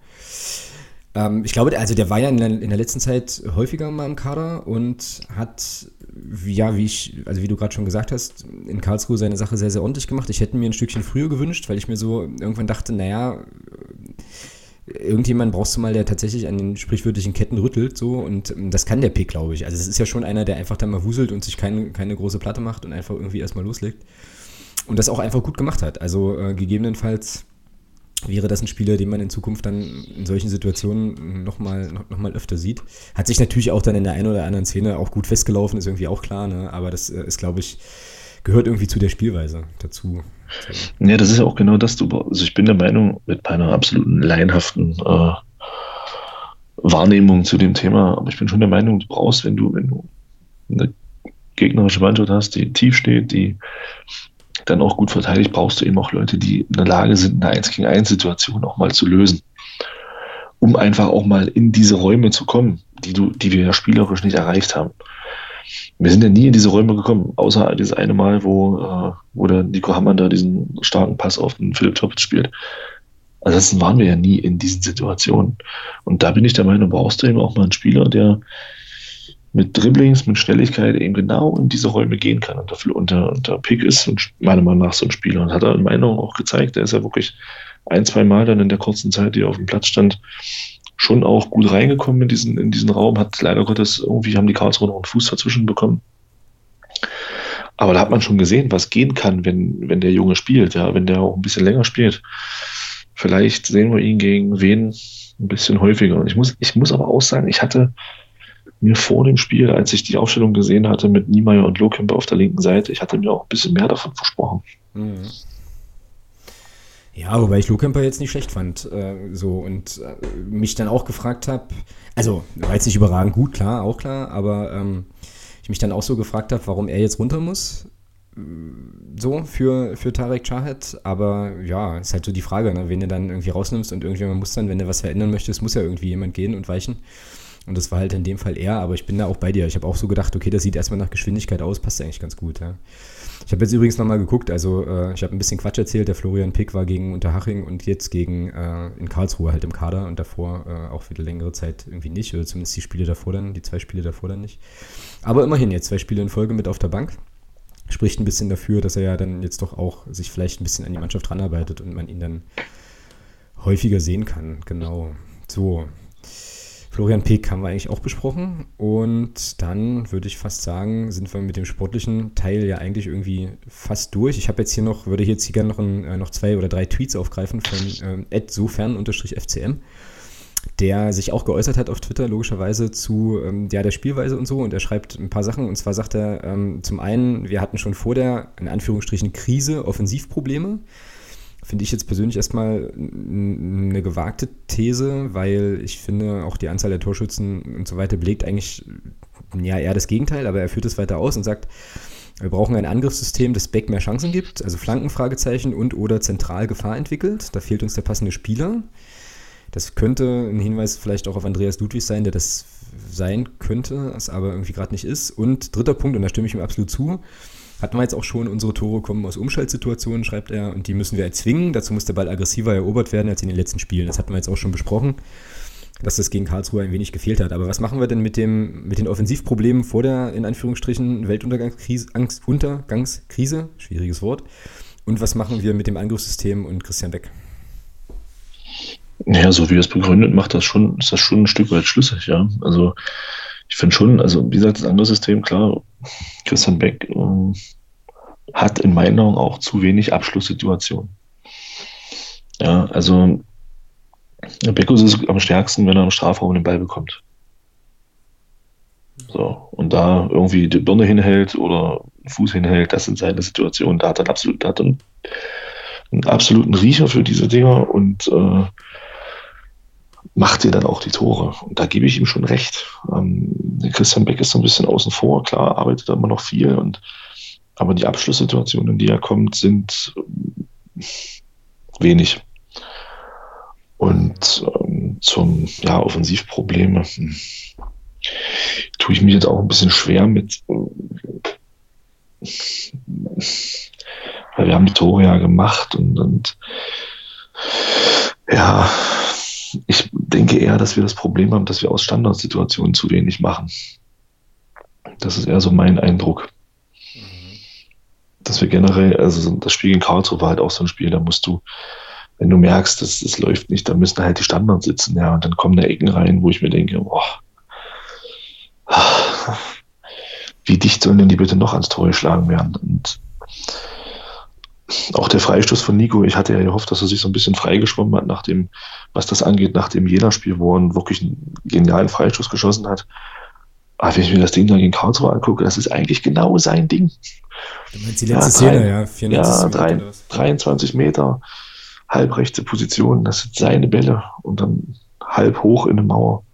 [SPEAKER 1] Ähm, ich glaube, also der war ja in der, in der, letzten Zeit häufiger mal im Kader und hat, ja, wie ich, also wie du gerade schon gesagt hast, in Karlsruhe seine Sache sehr, sehr ordentlich gemacht. Ich hätte mir ein Stückchen früher gewünscht, weil ich mir so irgendwann dachte, naja, irgendjemand brauchst du mal, der tatsächlich an den sprichwörtlichen Ketten rüttelt, so und ähm, das kann der Pick, glaube ich. Also es ist ja schon einer, der einfach dann mal wuselt und sich keine, keine große Platte macht und einfach irgendwie erstmal loslegt. Und das auch einfach gut gemacht hat. Also äh, gegebenenfalls wäre das ein Spieler, den man in Zukunft dann in solchen Situationen nochmal noch, noch mal öfter sieht. Hat sich natürlich auch dann in der einen oder anderen Szene auch gut festgelaufen, ist irgendwie auch klar, ne? aber das äh, ist, glaube ich, gehört irgendwie zu der Spielweise dazu.
[SPEAKER 2] Ja, das ist ja auch genau das. Du, also ich bin der Meinung, mit meiner absoluten laienhaften äh, Wahrnehmung zu dem Thema, aber ich bin schon der Meinung, du brauchst, wenn du, wenn du eine gegnerische Mannschaft hast, die tief steht, die dann auch gut verteidigt, brauchst du eben auch Leute, die in der Lage sind, eine 1 gegen 1 Situation auch mal zu lösen. Um einfach auch mal in diese Räume zu kommen, die du, die wir ja spielerisch nicht erreicht haben. Wir sind ja nie in diese Räume gekommen, außer dieses eine Mal, wo, äh, wo der Nico Hammann da diesen starken Pass auf den Philipp Toppitz spielt. Ansonsten waren wir ja nie in diesen Situationen. Und da bin ich der Meinung, brauchst du eben auch mal einen Spieler, der mit Dribblings, mit Schnelligkeit eben genau in diese Räume gehen kann. Und dafür unter, unter Pick ist und meiner Meinung nach so ein Spieler. Und hat er in meiner Meinung auch gezeigt, der ist ja wirklich ein, zwei Mal dann in der kurzen Zeit, die er auf dem Platz stand, schon auch gut reingekommen in diesen, in diesen Raum. Hat leider Gottes, irgendwie haben die Karlsruhe noch einen Fuß dazwischen bekommen. Aber da hat man schon gesehen, was gehen kann, wenn, wenn der Junge spielt, ja, wenn der auch ein bisschen länger spielt. Vielleicht sehen wir ihn gegen wen ein bisschen häufiger. Und ich muss, ich muss aber auch sagen, ich hatte mir vor dem Spiel, als ich die Aufstellung gesehen hatte mit Niemeyer und Lohkemper auf der linken Seite, ich hatte mir auch ein bisschen mehr davon versprochen. Mhm.
[SPEAKER 1] Ja, wobei ich Lohkemper jetzt nicht schlecht fand. Äh, so und äh, mich dann auch gefragt habe, also war jetzt nicht überragend gut, klar, auch klar, aber ähm, ich mich dann auch so gefragt habe, warum er jetzt runter muss. Äh, so für, für Tarek Chahed, aber ja, ist halt so die Frage, ne? wen du dann irgendwie rausnimmst und irgendjemand muss dann, wenn du was verändern möchtest, muss ja irgendwie jemand gehen und weichen. Und das war halt in dem Fall er, aber ich bin da auch bei dir. Ich habe auch so gedacht, okay, das sieht erstmal nach Geschwindigkeit aus, passt eigentlich ganz gut. Ja. Ich habe jetzt übrigens nochmal geguckt, also äh, ich habe ein bisschen Quatsch erzählt, der Florian Pick war gegen Unterhaching und jetzt gegen äh, in Karlsruhe halt im Kader und davor äh, auch wieder längere Zeit irgendwie nicht, oder zumindest die Spiele davor dann, die zwei Spiele davor dann nicht. Aber immerhin jetzt zwei Spiele in Folge mit auf der Bank. Spricht ein bisschen dafür, dass er ja dann jetzt doch auch sich vielleicht ein bisschen an die Mannschaft ranarbeitet und man ihn dann häufiger sehen kann. Genau. So, Florian Pick haben wir eigentlich auch besprochen. Und dann würde ich fast sagen, sind wir mit dem sportlichen Teil ja eigentlich irgendwie fast durch. Ich habe jetzt hier noch, würde jetzt hier gerne noch, ein, äh, noch zwei oder drei Tweets aufgreifen von äh, sofern-fcm, der sich auch geäußert hat auf Twitter, logischerweise, zu ähm, ja, der Spielweise und so. Und er schreibt ein paar Sachen. Und zwar sagt er ähm, zum einen, wir hatten schon vor der, in Anführungsstrichen, Krise Offensivprobleme finde ich jetzt persönlich erstmal eine gewagte These, weil ich finde, auch die Anzahl der Torschützen und so weiter belegt eigentlich ja eher das Gegenteil, aber er führt es weiter aus und sagt, wir brauchen ein Angriffssystem, das Beck mehr Chancen gibt, also Flankenfragezeichen und oder zentral Gefahr entwickelt. Da fehlt uns der passende Spieler. Das könnte ein Hinweis vielleicht auch auf Andreas Ludwig sein, der das sein könnte, es aber irgendwie gerade nicht ist. Und dritter Punkt, und da stimme ich ihm absolut zu, Hatten wir jetzt auch schon, unsere Tore kommen aus Umschaltsituationen, schreibt er, und die müssen wir erzwingen. Dazu muss der Ball aggressiver erobert werden als in den letzten Spielen. Das hatten wir jetzt auch schon besprochen, dass das gegen Karlsruhe ein wenig gefehlt hat. Aber was machen wir denn mit, dem, mit den Offensivproblemen vor der, in Anführungsstrichen, Weltuntergangskrise, Angst, Untergangskrise, schwieriges Wort, und was machen wir mit dem Angriffssystem und Christian Beck?
[SPEAKER 2] Ja, so wie er es begründet, macht das schon, ist das schon ein Stück weit schlüssig, ja. Also ich finde schon, also wie gesagt, das andere System, klar, Christian Beck ähm, hat in meinen Augen auch zu wenig Abschlusssituationen. Ja, also Beckus ist am stärksten, wenn er im Strafraum den Ball bekommt. So, und da irgendwie die Birne hinhält oder Fuß hinhält, das sind seine Situationen. Da hat er absolut, hat einen, einen absoluten Riecher für diese Dinger und äh, macht ihr dann auch die Tore. Und da gebe ich ihm schon recht. Ähm, Christian Beck ist so ein bisschen außen vor, klar, arbeitet immer noch viel, und, aber die Abschlusssituationen, in die er kommt, sind wenig. Und ähm, zum ja, Offensivprobleme hm, tue ich mich jetzt auch ein bisschen schwer mit. Weil wir haben die Tore ja gemacht und, und ja, ich denke eher, dass wir das Problem haben, dass wir aus Standardsituationen zu wenig machen. Das ist eher so mein Eindruck. Dass wir generell, also das Spiel gegen Karlsruhe war halt auch so ein Spiel, da musst du, wenn du merkst, dass es läuft nicht, dann müssen halt die Standards sitzen, ja, und dann kommen da Ecken rein, wo ich mir denke, boah, wie dicht sollen denn die bitte noch ans Tor geschlagen werden? Und auch der Freistoß von Nico, ich hatte ja gehofft, dass er sich so ein bisschen freigeschwommen hat, nach dem, was das angeht, nach dem Jena-Spiel, wo er wirklich einen genialen Freistoß geschossen hat. Aber wenn ich mir das Ding dann gegen Karlsruhe angucke, das ist eigentlich genau sein Ding.
[SPEAKER 1] Du meinst die letzte ja, Szene, ja.
[SPEAKER 2] 94 ja, drei, 23 Meter, halbrechte Position, das sind seine Bälle und dann halb hoch in eine Mauer.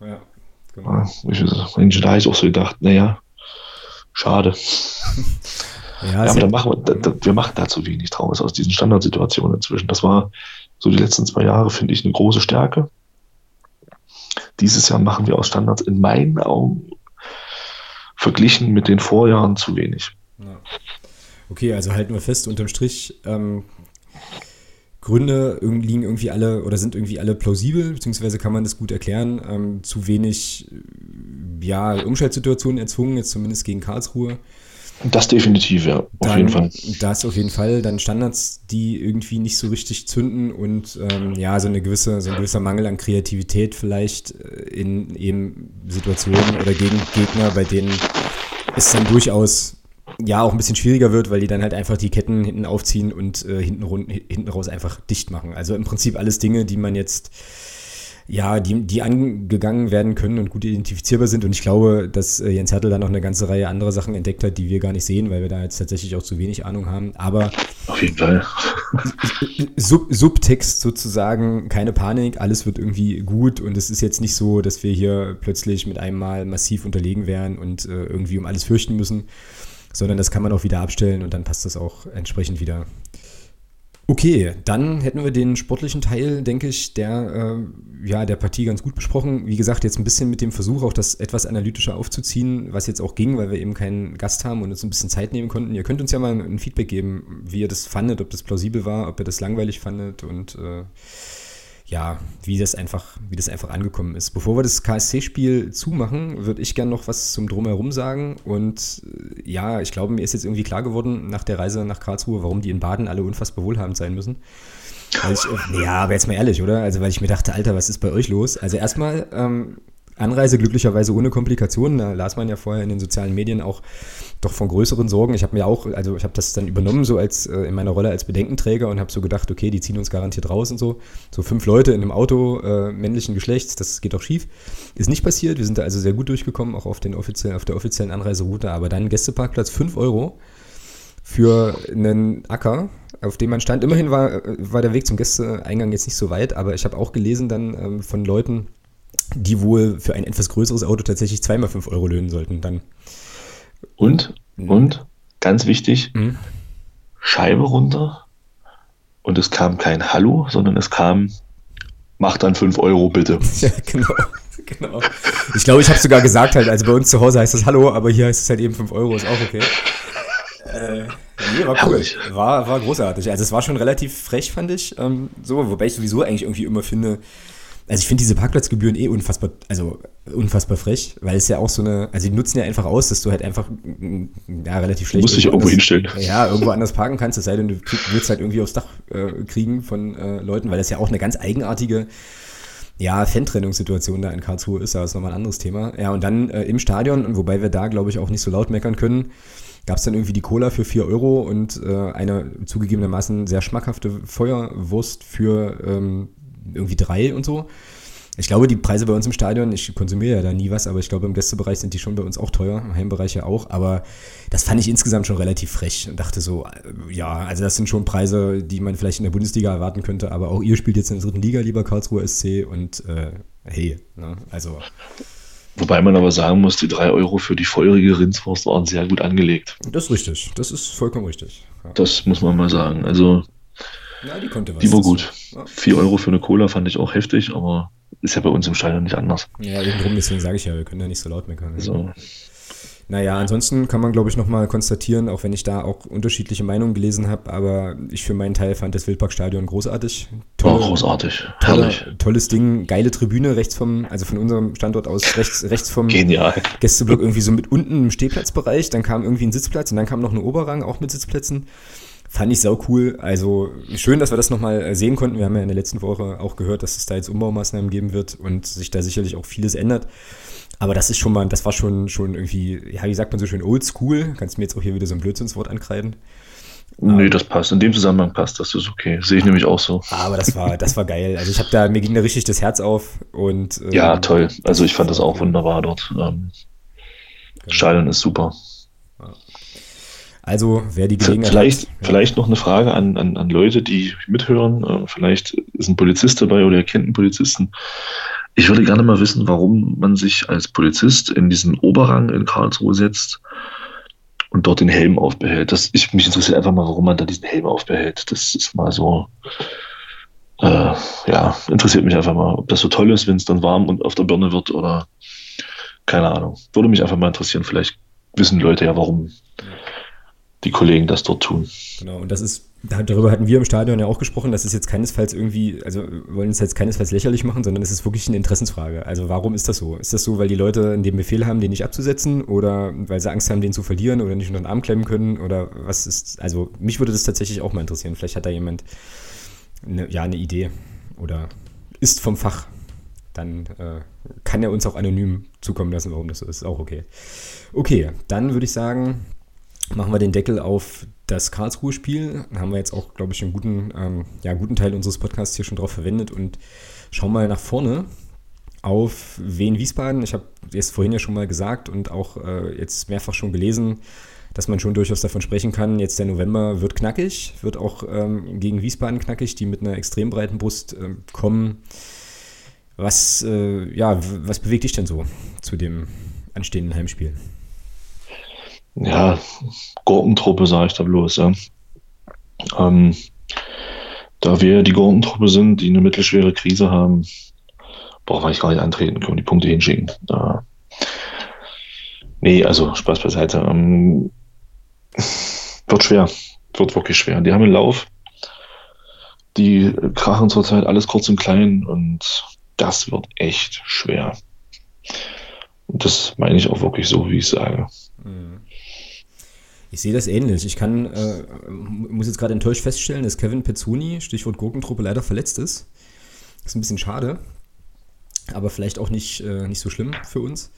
[SPEAKER 2] Ja, genau. Ja, ich, da habe ich auch so gedacht, naja, schade. Ja, ja aber dann machen wir, da, wir machen da zu wenig draus aus diesen Standardsituationen inzwischen. Das war so die letzten zwei Jahre, finde ich, eine große Stärke. Dieses Jahr machen wir aus Standards in meinen Augen verglichen mit den Vorjahren zu wenig. Ja.
[SPEAKER 1] Okay, also halten wir fest, unterm Strich, ähm, Gründe liegen irgendwie alle oder sind irgendwie alle plausibel, beziehungsweise kann man das gut erklären. Ähm, zu wenig ja, Umschaltsituationen erzwungen, jetzt zumindest gegen Karlsruhe.
[SPEAKER 2] Das definitiv, ja, auf
[SPEAKER 1] dann,
[SPEAKER 2] jeden Fall.
[SPEAKER 1] Das auf jeden Fall. Dann Standards, die irgendwie nicht so richtig zünden und ähm, ja, so eine gewisse, so ein gewisser Mangel an Kreativität vielleicht äh, in eben Situationen oder gegen Gegner, bei denen es dann durchaus ja auch ein bisschen schwieriger wird, weil die dann halt einfach die Ketten hinten aufziehen und äh, hinten, rund, hinten raus einfach dicht machen. Also im Prinzip alles Dinge, die man jetzt ja, die, die angegangen werden können und gut identifizierbar sind. Und ich glaube, dass äh, Jens Hertel da noch eine ganze Reihe anderer Sachen entdeckt hat, die wir gar nicht sehen, weil wir da jetzt tatsächlich auch zu wenig Ahnung haben. Aber
[SPEAKER 2] auf jeden Fall.
[SPEAKER 1] Sub Subtext sozusagen, keine Panik, alles wird irgendwie gut und es ist jetzt nicht so, dass wir hier plötzlich mit einem Mal massiv unterlegen wären und äh, irgendwie um alles fürchten müssen, sondern das kann man auch wieder abstellen und dann passt das auch entsprechend wieder. Okay, dann hätten wir den sportlichen Teil, denke ich, der, äh, ja, der Partie ganz gut besprochen. Wie gesagt, jetzt ein bisschen mit dem Versuch, auch das etwas analytischer aufzuziehen, was jetzt auch ging, weil wir eben keinen Gast haben und uns ein bisschen Zeit nehmen konnten. Ihr könnt uns ja mal ein Feedback geben, wie ihr das fandet, ob das plausibel war, ob ihr das langweilig fandet und äh, ja, wie das einfach, wie das einfach angekommen ist. Bevor wir das KSC-Spiel zumachen, würde ich gerne noch was zum Drumherum sagen. Und äh, ja, ich glaube, mir ist jetzt irgendwie klar geworden nach der Reise nach Karlsruhe, warum die in Baden alle unfassbar wohlhabend sein müssen. Ich, äh, ja, aber jetzt mal ehrlich, oder? Also, weil ich mir dachte, Alter, was ist bei euch los? Also erstmal, ähm, Anreise glücklicherweise ohne Komplikationen. Da las man ja vorher in den sozialen Medien auch doch von größeren Sorgen. Ich habe mir auch, also ich habe das dann übernommen, so als äh, in meiner Rolle als Bedenkenträger und habe so gedacht, okay, die ziehen uns garantiert raus und so. So fünf Leute in einem Auto äh, männlichen Geschlechts, das geht doch schief. Ist nicht passiert. Wir sind da also sehr gut durchgekommen, auch auf, den offiziellen, auf der offiziellen Anreiseroute. Aber dann Gästeparkplatz, fünf Euro für einen Acker, auf dem man stand. Immerhin war, war der Weg zum Gästeeingang jetzt nicht so weit, aber ich habe auch gelesen dann ähm, von Leuten, die wohl für ein etwas größeres Auto tatsächlich zweimal fünf Euro löhnen sollten dann.
[SPEAKER 2] Und, mhm. und, ganz wichtig, mhm. Scheibe runter und es kam kein Hallo, sondern es kam, mach dann 5 Euro bitte.
[SPEAKER 1] Ja, genau. genau. Ich glaube, ich habe sogar gesagt halt, also bei uns zu Hause heißt das Hallo, aber hier heißt es halt eben 5 Euro, ist auch okay. äh, nee, war cool. War, war großartig. Also es war schon relativ frech, fand ich. Ähm, so, wobei ich sowieso eigentlich irgendwie immer finde, also ich finde diese Parkplatzgebühren eh unfassbar, also unfassbar frech, weil es ja auch so eine, also die nutzen ja einfach aus, dass du halt einfach ja, relativ schlecht.
[SPEAKER 2] Du musst dich irgendwo hinstellen.
[SPEAKER 1] Ja, irgendwo anders parken kannst, es sei denn, du willst halt irgendwie aufs Dach äh, kriegen von äh, Leuten, weil das ja auch eine ganz eigenartige ja, Fantrennungssituation da in Karlsruhe ist, aber das ist nochmal ein anderes Thema. Ja, und dann äh, im Stadion, wobei wir da, glaube ich, auch nicht so laut meckern können, gab es dann irgendwie die Cola für 4 Euro und äh, eine zugegebenermaßen sehr schmackhafte Feuerwurst für ähm, irgendwie drei und so. Ich glaube, die Preise bei uns im Stadion, ich konsumiere ja da nie was, aber ich glaube, im Gästebereich sind die schon bei uns auch teuer, im Heimbereich ja auch. Aber das fand ich insgesamt schon relativ frech und dachte so, äh, ja, also das sind schon Preise, die man vielleicht in der Bundesliga erwarten könnte, aber auch ihr spielt jetzt in der dritten Liga, lieber Karlsruhe SC und äh, hey, ne, also.
[SPEAKER 2] Wobei man aber sagen muss, die drei Euro für die feurige Rindswurst waren sehr gut angelegt.
[SPEAKER 1] Das ist richtig, das ist vollkommen richtig.
[SPEAKER 2] Ja. Das muss man mal sagen. Also
[SPEAKER 1] ja, die konnte was.
[SPEAKER 2] Die war gut. Ja. 4 Euro für eine Cola fand ich auch heftig, aber ist ja bei uns im Stadion nicht anders.
[SPEAKER 1] Ja, eben drum, deswegen sage ich ja, wir können ja nicht so laut meckern. Also. Naja, ansonsten kann man, glaube ich, nochmal konstatieren, auch wenn ich da auch unterschiedliche Meinungen gelesen habe, aber ich für meinen Teil fand das Wildparkstadion großartig.
[SPEAKER 2] Tolle, oh, großartig.
[SPEAKER 1] Tolle, Herrlich. Tolles Ding, geile Tribüne rechts vom, also von unserem Standort aus rechts, rechts vom
[SPEAKER 2] Genial.
[SPEAKER 1] Gästeblock irgendwie so mit unten im Stehplatzbereich, dann kam irgendwie ein Sitzplatz und dann kam noch eine Oberrang, auch mit Sitzplätzen. Fand ich sau cool. Also schön, dass wir das nochmal äh, sehen konnten. Wir haben ja in der letzten Woche auch gehört, dass es da jetzt Umbaumaßnahmen geben wird und sich da sicherlich auch vieles ändert. Aber das ist schon mal, das war schon, schon irgendwie, ja, wie sagt man so schön, oldschool. Kannst du mir jetzt auch hier wieder so ein Blödsinnswort ankreiden.
[SPEAKER 2] Nee, um, das passt. In dem Zusammenhang passt das, ist okay. Sehe ich nämlich auch so.
[SPEAKER 1] Aber das war, das war geil. Also ich habe da, mir ging da richtig das Herz auf und.
[SPEAKER 2] Ähm, ja, toll. Also ich fand das auch wunderbar dort. Ähm, genau. Stadion ist super.
[SPEAKER 1] Also, wer die Gelegenheit
[SPEAKER 2] vielleicht,
[SPEAKER 1] hat.
[SPEAKER 2] Vielleicht noch eine Frage an, an, an Leute, die mithören. Äh, vielleicht ist ein Polizist dabei oder kennt einen Polizisten. Ich würde gerne mal wissen, warum man sich als Polizist in diesen Oberrang in Karlsruhe setzt und dort den Helm aufbehält. Das, ich, mich interessiert einfach mal, warum man da diesen Helm aufbehält. Das ist mal so, äh, ja, interessiert mich einfach mal, ob das so toll ist, wenn es dann warm und auf der Birne wird oder keine Ahnung. Würde mich einfach mal interessieren. Vielleicht wissen Leute ja, warum die Kollegen das dort tun.
[SPEAKER 1] Genau, und das ist, darüber hatten wir im Stadion ja auch gesprochen, das ist jetzt keinesfalls irgendwie, also wollen es jetzt keinesfalls lächerlich machen, sondern es ist wirklich eine Interessensfrage. Also warum ist das so? Ist das so, weil die Leute den Befehl haben, den nicht abzusetzen oder weil sie Angst haben, den zu verlieren oder nicht unter den Arm klemmen können oder was ist, also mich würde das tatsächlich auch mal interessieren. Vielleicht hat da jemand eine, ja, eine Idee oder ist vom Fach. Dann äh, kann er uns auch anonym zukommen lassen, warum das so. Ist auch okay. Okay, dann würde ich sagen, machen wir den Deckel auf das Karlsruhe-Spiel. Haben wir jetzt auch, glaube ich, einen guten, ähm, ja, guten Teil unseres Podcasts hier schon drauf verwendet und schauen mal nach vorne auf Wien Wiesbaden. Ich habe es vorhin ja schon mal gesagt und auch äh, jetzt mehrfach schon gelesen, dass man schon durchaus davon sprechen kann, jetzt der November wird knackig, wird auch ähm, gegen Wiesbaden knackig, die mit einer extrem breiten Brust äh, kommen. Was, äh, ja, was bewegt dich denn so zu dem anstehenden Heimspiel?
[SPEAKER 2] Ja, Gurkentruppe, sage ich da bloß. Ja. Ähm, da wir die Gurkentruppe sind, die eine mittelschwere Krise haben, wir eigentlich gar nicht antreten, können die Punkte hinschicken. Äh, nee, also Spaß beiseite. Ähm, wird schwer, wird wirklich schwer. Die haben einen Lauf, die krachen zurzeit alles kurz und klein und das wird echt schwer. Und das meine ich auch wirklich so, wie ich sage. Mhm.
[SPEAKER 1] Ich sehe das ähnlich. Ich kann, äh, muss jetzt gerade enttäuscht feststellen, dass Kevin Pezzuni, Stichwort Gurkentruppe, leider verletzt ist. Ist ein bisschen schade, aber vielleicht auch nicht, äh, nicht so schlimm für uns.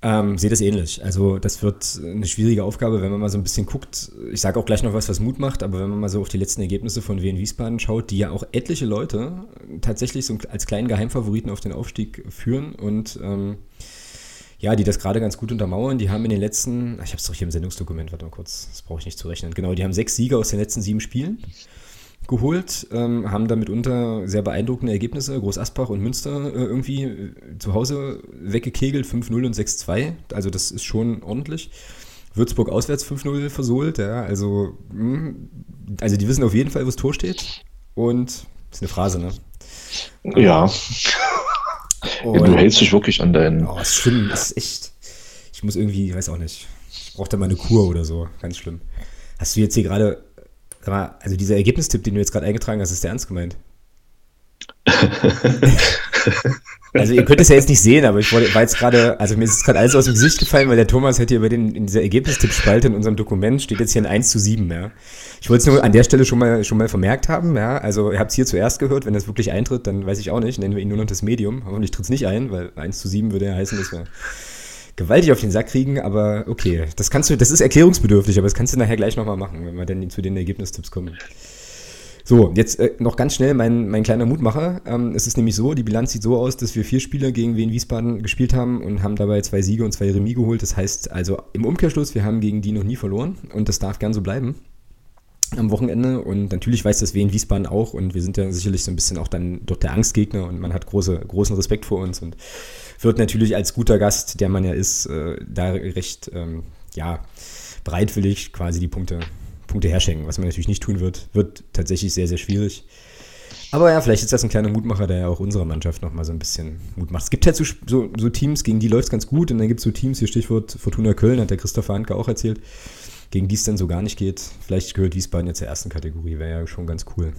[SPEAKER 1] Ähm, sehe das ähnlich. Also das wird eine schwierige Aufgabe, wenn man mal so ein bisschen guckt. Ich sage auch gleich noch was, was Mut macht, aber wenn man mal so auf die letzten Ergebnisse von Wien Wiesbaden schaut, die ja auch etliche Leute tatsächlich so als kleinen Geheimfavoriten auf den Aufstieg führen und ähm, ja, die das gerade ganz gut untermauern. Die haben in den letzten, ich habe es doch hier im Sendungsdokument, warte mal kurz, das brauche ich nicht zu rechnen. Genau, die haben sechs Siege aus den letzten sieben Spielen geholt, ähm, haben damit unter sehr beeindruckende Ergebnisse, Groß Asbach und Münster äh, irgendwie äh, zu Hause weggekegelt, 5-0 und 6-2. Also das ist schon ordentlich. Würzburg auswärts 5-0 versohlt, ja, also, mh, hm, also die wissen auf jeden Fall, wo das Tor steht. Und das ist eine Phrase, ne?
[SPEAKER 2] Ja. Und, du hältst dich wirklich an deinen.
[SPEAKER 1] Oh, ist schlimm, ist echt. Ich muss irgendwie, ich weiß auch nicht. Braucht er mal eine Kur oder so. Ganz schlimm. Hast du jetzt hier gerade, also dieser Ergebnistipp, den du jetzt gerade eingetragen hast, ist der ernst gemeint? Also ihr könnt es ja jetzt nicht sehen, aber ich war jetzt gerade, also mir ist es gerade alles aus dem Gesicht gefallen, weil der Thomas hätte hier bei den, in dieser Ergebnistippspalte in unserem Dokument steht jetzt hier ein 1 zu 7, ja. Ich wollte es nur an der Stelle schon mal, schon mal vermerkt haben, ja. Also ihr habt es hier zuerst gehört, wenn das wirklich eintritt, dann weiß ich auch nicht, nennen wir ihn nur noch das Medium. Hoffentlich tritt es nicht ein, weil 1 zu 7 würde ja heißen, dass wir gewaltig auf den Sack kriegen, aber okay. Das kannst du, das ist erklärungsbedürftig, aber das kannst du nachher gleich nochmal machen, wenn wir dann zu den Ergebnistipps kommen. So, jetzt äh, noch ganz schnell mein, mein kleiner Mutmacher. Ähm, es ist nämlich so, die Bilanz sieht so aus, dass wir vier Spiele gegen Wien Wiesbaden gespielt haben und haben dabei zwei Siege und zwei Remis geholt. Das heißt also im Umkehrschluss, wir haben gegen die noch nie verloren und das darf gern so bleiben am Wochenende und natürlich weiß das Wien Wiesbaden auch und wir sind ja sicherlich so ein bisschen auch dann dort der Angstgegner und man hat große, großen Respekt vor uns und wird natürlich als guter Gast, der man ja ist, äh, da recht ähm, ja, bereitwillig quasi die Punkte Punkte herschenken, was man natürlich nicht tun wird. Wird tatsächlich sehr, sehr schwierig. Aber ja, vielleicht ist das ein kleiner Mutmacher, der ja auch unserer Mannschaft nochmal so ein bisschen Mut macht. Es gibt halt so, so, so Teams, gegen die läuft es ganz gut und dann gibt es so Teams, hier Stichwort Fortuna Köln, hat der Christopher Handke auch erzählt, gegen die es dann so gar nicht geht. Vielleicht gehört Wiesbaden jetzt zur ersten Kategorie, wäre ja schon ganz cool.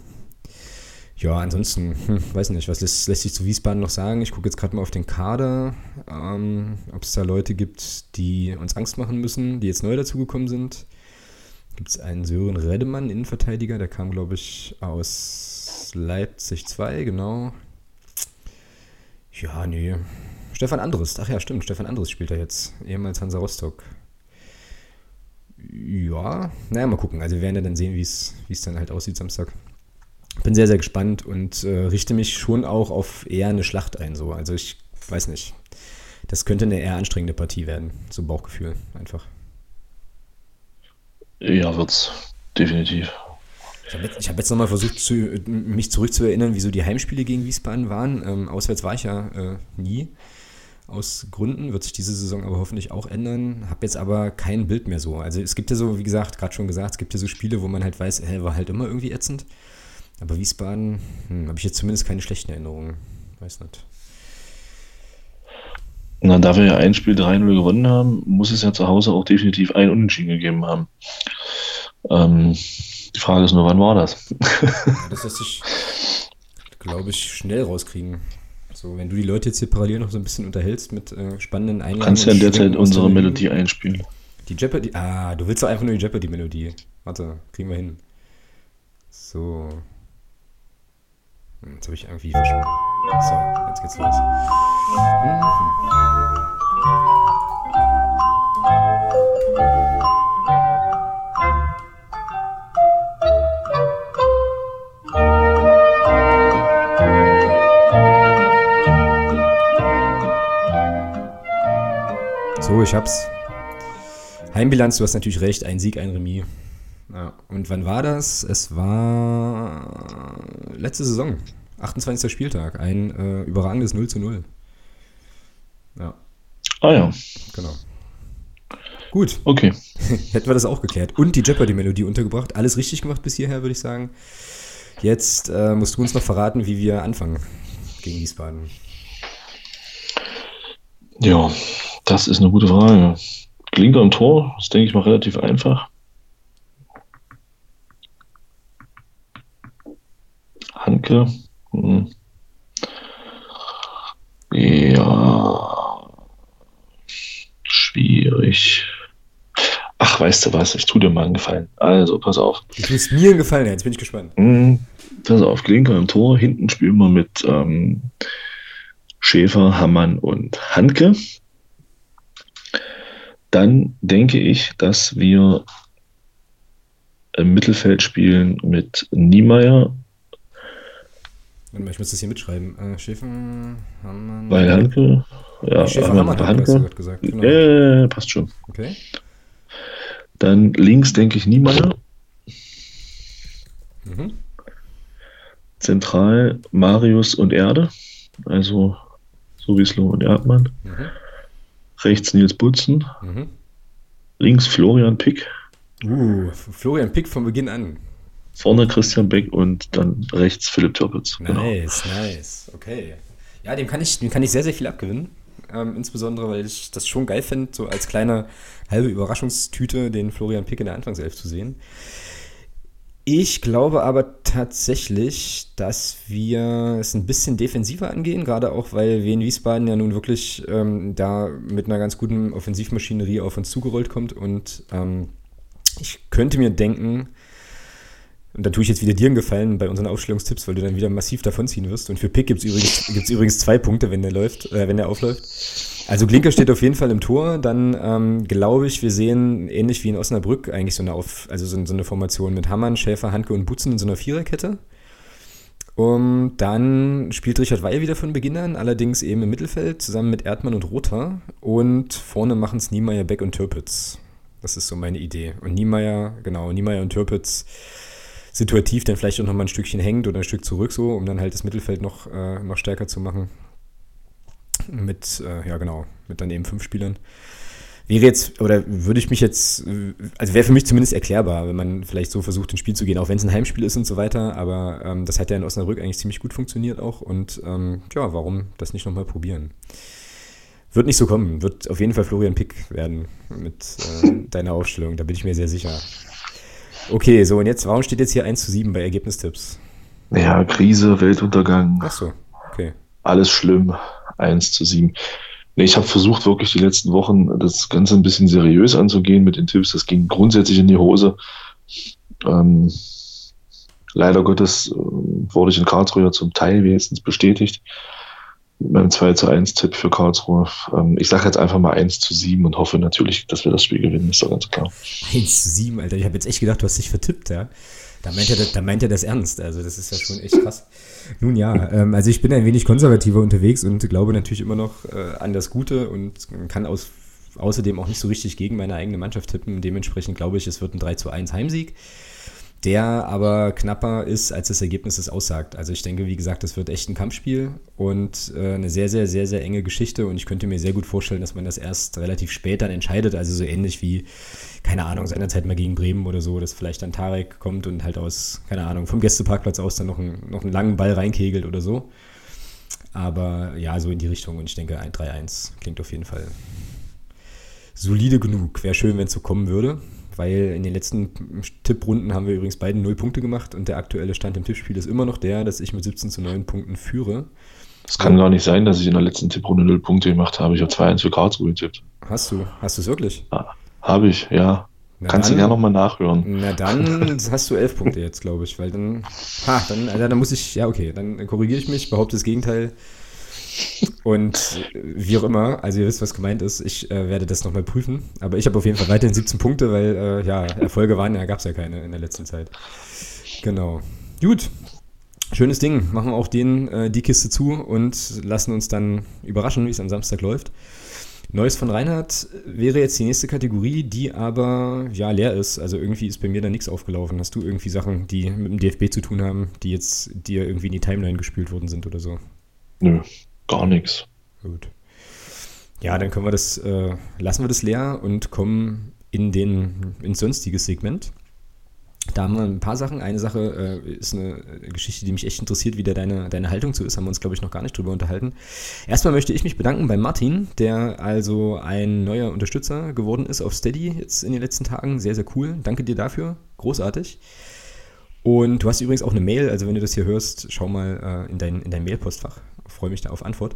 [SPEAKER 1] Ja, ansonsten, hm, weiß nicht, was lässt, lässt sich zu Wiesbaden noch sagen? Ich gucke jetzt gerade mal auf den Kader, ähm, ob es da Leute gibt, die uns Angst machen müssen, die jetzt neu dazugekommen sind gibt es einen Sören Redemann, Innenverteidiger, der kam, glaube ich, aus Leipzig 2, genau. Ja, nee. Stefan Andres, ach ja, stimmt, Stefan Andres spielt er jetzt, ehemals Hansa Rostock. Ja, naja, mal gucken. Also wir werden ja dann sehen, wie es dann halt aussieht Samstag. Bin sehr, sehr gespannt und äh, richte mich schon auch auf eher eine Schlacht ein. So. Also ich weiß nicht. Das könnte eine eher anstrengende Partie werden. So Bauchgefühl einfach.
[SPEAKER 2] Ja, wird's. Definitiv.
[SPEAKER 1] Ich habe jetzt, hab jetzt nochmal versucht, zu, mich zurückzuerinnern, wieso die Heimspiele gegen Wiesbaden waren. Ähm, auswärts war ich ja äh, nie. Aus Gründen wird sich diese Saison aber hoffentlich auch ändern. Habe jetzt aber kein Bild mehr so. Also es gibt ja so, wie gesagt, gerade schon gesagt, es gibt ja so Spiele, wo man halt weiß, hä, war halt immer irgendwie ätzend. Aber Wiesbaden hm, habe ich jetzt zumindest keine schlechten Erinnerungen. Weiß nicht.
[SPEAKER 2] Na, da wir ja ein Spiel 3-0 gewonnen haben, muss es ja zu Hause auch definitiv ein Unentschieden gegeben haben. Ähm, die Frage ist nur, wann war das?
[SPEAKER 1] ja, das lässt sich, glaube ich, schnell rauskriegen. So, wenn du die Leute jetzt hier parallel noch so ein bisschen unterhältst mit äh, spannenden
[SPEAKER 2] Einladungen. Kannst ja in der Zeit unsere Melodie einspielen.
[SPEAKER 1] Die Jeopardy. Ah, du willst doch einfach nur die Jeopardy-Melodie. Warte, kriegen wir hin. So. Hm, jetzt habe ich irgendwie verschwunden. So, jetzt geht's los. Mhm. Ich hab's. Heimbilanz, du hast natürlich recht, ein Sieg, ein Remis. Ja. Und wann war das? Es war letzte Saison, 28. Spieltag, ein äh, überragendes 0 zu 0.
[SPEAKER 2] Ja. Ah ja.
[SPEAKER 1] Genau. Gut.
[SPEAKER 2] Okay.
[SPEAKER 1] Hätten wir das auch geklärt. Und die Jeopardy-Melodie untergebracht. Alles richtig gemacht bis hierher, würde ich sagen. Jetzt äh, musst du uns noch verraten, wie wir anfangen gegen Wiesbaden.
[SPEAKER 2] Ja, das ist eine gute Frage. Klingt am Tor, das denke ich mal relativ einfach. Hanke. Hm. Ja. Schwierig. Ach, weißt du was, ich tue dir mal einen Gefallen. Also, pass auf.
[SPEAKER 1] Du tust mir einen Gefallen, jetzt bin ich gespannt.
[SPEAKER 2] Hm, pass auf, Klinker im Tor. Hinten spielen wir mit ähm, Schäfer, Hammann und Hanke dann denke ich, dass wir im Mittelfeld spielen mit Niemeyer.
[SPEAKER 1] Ich muss das hier mitschreiben. Äh, Schäfer,
[SPEAKER 2] Hammann. Bei Hanke. Ja,
[SPEAKER 1] Schäfer, Hammann,
[SPEAKER 2] Hanke.
[SPEAKER 1] Hast gesagt. Genau.
[SPEAKER 2] Äh, passt schon.
[SPEAKER 1] Okay.
[SPEAKER 2] Dann links denke ich Niemeyer.
[SPEAKER 1] Mhm.
[SPEAKER 2] Zentral Marius und Erde. Also Sowieso und Erdmann. Mhm. Rechts Nils Butzen. Mhm. Links Florian Pick.
[SPEAKER 1] Uh, Florian Pick von Beginn an.
[SPEAKER 2] Vorne Christian Beck und dann rechts Philipp Türpitz.
[SPEAKER 1] Genau. Nice, genau. nice. Okay. Ja, dem kann ich, dem kann ich sehr, sehr viel abgewinnen. ähm, insbesondere weil ich das schon geil fände, so als kleine halbe Überraschungstüte den Florian Pick in der Anfangself zu sehen. Ich glaube aber tatsächlich, dass wir es ein bisschen defensiver angehen, gerade auch, weil Wien Wiesbaden ja nun wirklich ähm, da mit einer ganz guten Offensivmaschinerie auf uns zugerollt kommt und ähm, ich könnte mir denken, und da tue ich jetzt wieder dir einen Gefallen bei unseren Aufstellungstipps, weil du dann wieder massiv davonziehen wirst. Und für Pick gibt es übrigens, übrigens zwei Punkte, wenn der läuft, äh, wenn der aufläuft. Also Klinker steht auf jeden Fall im Tor. Dann ähm, glaube ich, wir sehen ähnlich wie in Osnabrück eigentlich so eine auf, also so, so eine Formation mit Hammann, Schäfer, Handke und Butzen in so einer Viererkette. Und dann spielt Richard Weil wieder von Beginn an, allerdings eben im Mittelfeld zusammen mit Erdmann und Rother. Und vorne machen es Niemeyer, Beck und Türpitz. Das ist so meine Idee. Und Niemeyer, genau, Niemeyer und Türpitz situativ dann vielleicht auch noch mal ein Stückchen hängt oder ein Stück zurück so, um dann halt das Mittelfeld noch, äh, noch stärker zu machen. Mit, äh, ja genau, mit dann eben fünf Spielern. Wäre jetzt, oder würde ich mich jetzt, also wäre für mich zumindest erklärbar, wenn man vielleicht so versucht, ins Spiel zu gehen, auch wenn es ein Heimspiel ist und so weiter, aber ähm, das hat ja in Osnabrück eigentlich ziemlich gut funktioniert auch und ähm, ja, warum das nicht nochmal probieren? Wird nicht so kommen, wird auf jeden Fall Florian Pick werden mit äh, deiner Aufstellung, da bin ich mir sehr sicher. Okay, so und jetzt, warum steht jetzt hier 1 zu 7 bei Ergebnistipps?
[SPEAKER 2] Ja, Krise, Weltuntergang.
[SPEAKER 1] Ach so, okay.
[SPEAKER 2] Alles schlimm, 1 zu 7. Nee, ich habe versucht, wirklich die letzten Wochen das Ganze ein bisschen seriös anzugehen mit den Tipps. Das ging grundsätzlich in die Hose. Ähm, leider Gottes äh, wurde ich in Karlsruhe zum Teil wenigstens bestätigt mit meinem 2 zu 1 Tipp für Karlsruhe. Ähm, ich sage jetzt einfach mal 1 zu 7 und hoffe natürlich, dass wir das Spiel gewinnen, ist doch ganz klar.
[SPEAKER 1] 1 zu 7, Alter. Ich habe jetzt echt gedacht, du hast dich vertippt, ja. Da meint, er, da meint er das ernst. Also, das ist ja schon echt krass. Nun ja, ähm, also ich bin ein wenig konservativer unterwegs und glaube natürlich immer noch äh, an das Gute und kann aus, außerdem auch nicht so richtig gegen meine eigene Mannschaft tippen. Dementsprechend glaube ich, es wird ein 3 zu 1 Heimsieg der aber knapper ist, als das Ergebnis es aussagt. Also ich denke, wie gesagt, das wird echt ein Kampfspiel und äh, eine sehr, sehr, sehr, sehr enge Geschichte und ich könnte mir sehr gut vorstellen, dass man das erst relativ spät dann entscheidet, also so ähnlich wie, keine Ahnung, seinerzeit mal gegen Bremen oder so, dass vielleicht dann Tarek kommt und halt aus, keine Ahnung, vom Gästeparkplatz aus dann noch, ein, noch einen langen Ball reinkegelt oder so. Aber ja, so in die Richtung und ich denke, ein 3-1 klingt auf jeden Fall solide genug. Wäre schön, wenn es so kommen würde weil in den letzten Tipprunden haben wir übrigens beiden null Punkte gemacht und der aktuelle Stand im Tippspiel ist immer noch der, dass ich mit 17 zu 9 Punkten führe.
[SPEAKER 2] Es kann gar nicht sein, dass ich in der letzten Tipprunde null Punkte gemacht habe. Ich habe 2-1 für Karlsruhe getippt.
[SPEAKER 1] Hast du? Hast du es wirklich?
[SPEAKER 2] Ah, habe ich, ja. Na Kannst du gerne nochmal nachhören.
[SPEAKER 1] Na dann hast du elf Punkte jetzt, glaube ich, weil dann, ha, dann, also dann muss ich, ja okay, dann korrigiere ich mich, behaupte das Gegenteil. Und wie auch immer, also ihr wisst, was gemeint ist, ich äh, werde das nochmal prüfen. Aber ich habe auf jeden Fall weiterhin 17 Punkte, weil äh, ja, Erfolge waren, ja, gab es ja keine in der letzten Zeit. Genau. Gut. Schönes Ding. Machen wir auch den, äh, die Kiste zu und lassen uns dann überraschen, wie es am Samstag läuft. Neues von Reinhard wäre jetzt die nächste Kategorie, die aber ja leer ist. Also irgendwie ist bei mir da nichts aufgelaufen. Hast du irgendwie Sachen, die mit dem DFB zu tun haben, die jetzt dir irgendwie in die Timeline gespült worden sind oder so?
[SPEAKER 2] Nö, Gar nichts.
[SPEAKER 1] Gut. Ja, dann können wir das, äh, lassen wir das leer und kommen in den, ins sonstiges Segment. Da haben wir ein paar Sachen. Eine Sache äh, ist eine Geschichte, die mich echt interessiert, wie da deine, deine Haltung zu ist. Haben wir uns, glaube ich, noch gar nicht drüber unterhalten. Erstmal möchte ich mich bedanken bei Martin, der also ein neuer Unterstützer geworden ist auf Steady jetzt in den letzten Tagen. Sehr, sehr cool. Danke dir dafür. Großartig. Und du hast übrigens auch eine Mail, also wenn du das hier hörst, schau mal äh, in dein, in dein Mailpostfach freue mich da auf Antwort.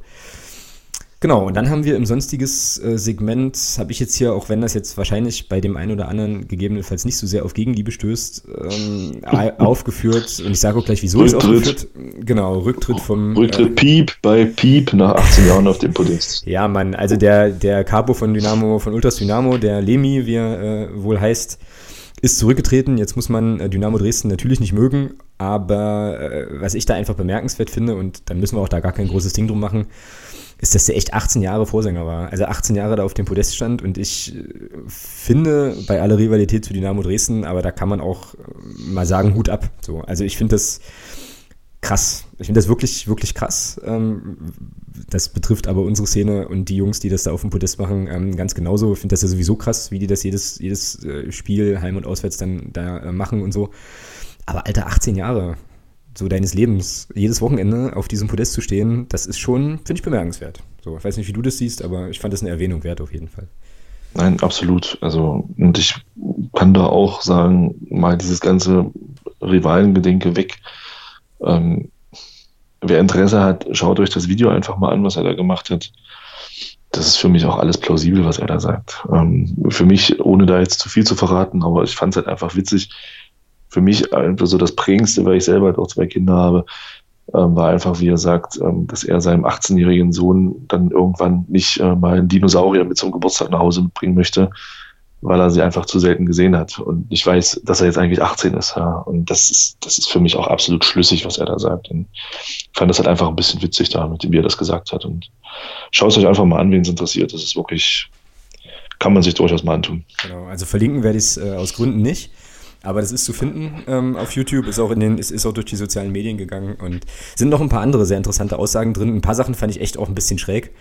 [SPEAKER 1] Genau, und dann haben wir im sonstiges äh, Segment, habe ich jetzt hier, auch wenn das jetzt wahrscheinlich bei dem einen oder anderen gegebenenfalls nicht so sehr auf Gegenliebe stößt, ähm, aufgeführt. Und ich sage auch gleich, wieso
[SPEAKER 2] Rücktritt. es
[SPEAKER 1] aufgeführt. Genau, Rücktritt vom.
[SPEAKER 2] Rücktritt äh, Piep bei Piep nach 18 Jahren auf dem Podest.
[SPEAKER 1] Ja, Mann, also der, der Capo von Dynamo, von Ultras Dynamo, der Lemi, wie er äh, wohl heißt, ist zurückgetreten. Jetzt muss man äh, Dynamo Dresden natürlich nicht mögen, aber äh, was ich da einfach bemerkenswert finde, und dann müssen wir auch da gar kein großes Ding drum machen, ist, dass der echt 18 Jahre Vorsänger war. Also 18 Jahre da auf dem Podest stand und ich äh, finde bei aller Rivalität zu Dynamo Dresden, aber da kann man auch mal sagen, Hut ab. So, also ich finde das krass. Ich finde das wirklich, wirklich krass. Ähm, das betrifft aber unsere Szene und die Jungs, die das da auf dem Podest machen, ähm, ganz genauso. Ich finde das ja sowieso krass, wie die das jedes, jedes äh, Spiel heim und auswärts dann da äh, machen und so. Aber Alter, 18 Jahre so deines Lebens, jedes Wochenende auf diesem Podest zu stehen, das ist schon, finde ich, bemerkenswert. So, ich weiß nicht, wie du das siehst, aber ich fand das eine Erwähnung wert auf jeden Fall.
[SPEAKER 2] Nein, absolut. Also, und ich kann da auch sagen, mal dieses ganze Rivalengedenke weg. Ähm, wer Interesse hat, schaut euch das Video einfach mal an, was er da gemacht hat. Das ist für mich auch alles plausibel, was er da sagt. Ähm, für mich, ohne da jetzt zu viel zu verraten, aber ich fand es halt einfach witzig. Für mich einfach so das Prägendste, weil ich selber halt auch zwei Kinder habe, ähm, war einfach, wie er sagt, ähm, dass er seinem 18-jährigen Sohn dann irgendwann nicht äh, mal einen Dinosaurier mit zum Geburtstag nach Hause mitbringen möchte, weil er sie einfach zu selten gesehen hat. Und ich weiß, dass er jetzt eigentlich 18 ist. Ja. Und das ist, das ist für mich auch absolut schlüssig, was er da sagt. Und ich fand das halt einfach ein bisschen witzig da, mit dem, wie er das gesagt hat. Und schaut es euch einfach mal an, wen es interessiert. Das ist wirklich, kann man sich durchaus mal antun.
[SPEAKER 1] Genau, also verlinken werde ich es äh, aus Gründen nicht. Aber das ist zu finden ähm, auf YouTube, ist auch in den, ist, ist auch durch die sozialen Medien gegangen und sind noch ein paar andere sehr interessante Aussagen drin. Ein paar Sachen fand ich echt auch ein bisschen schräg.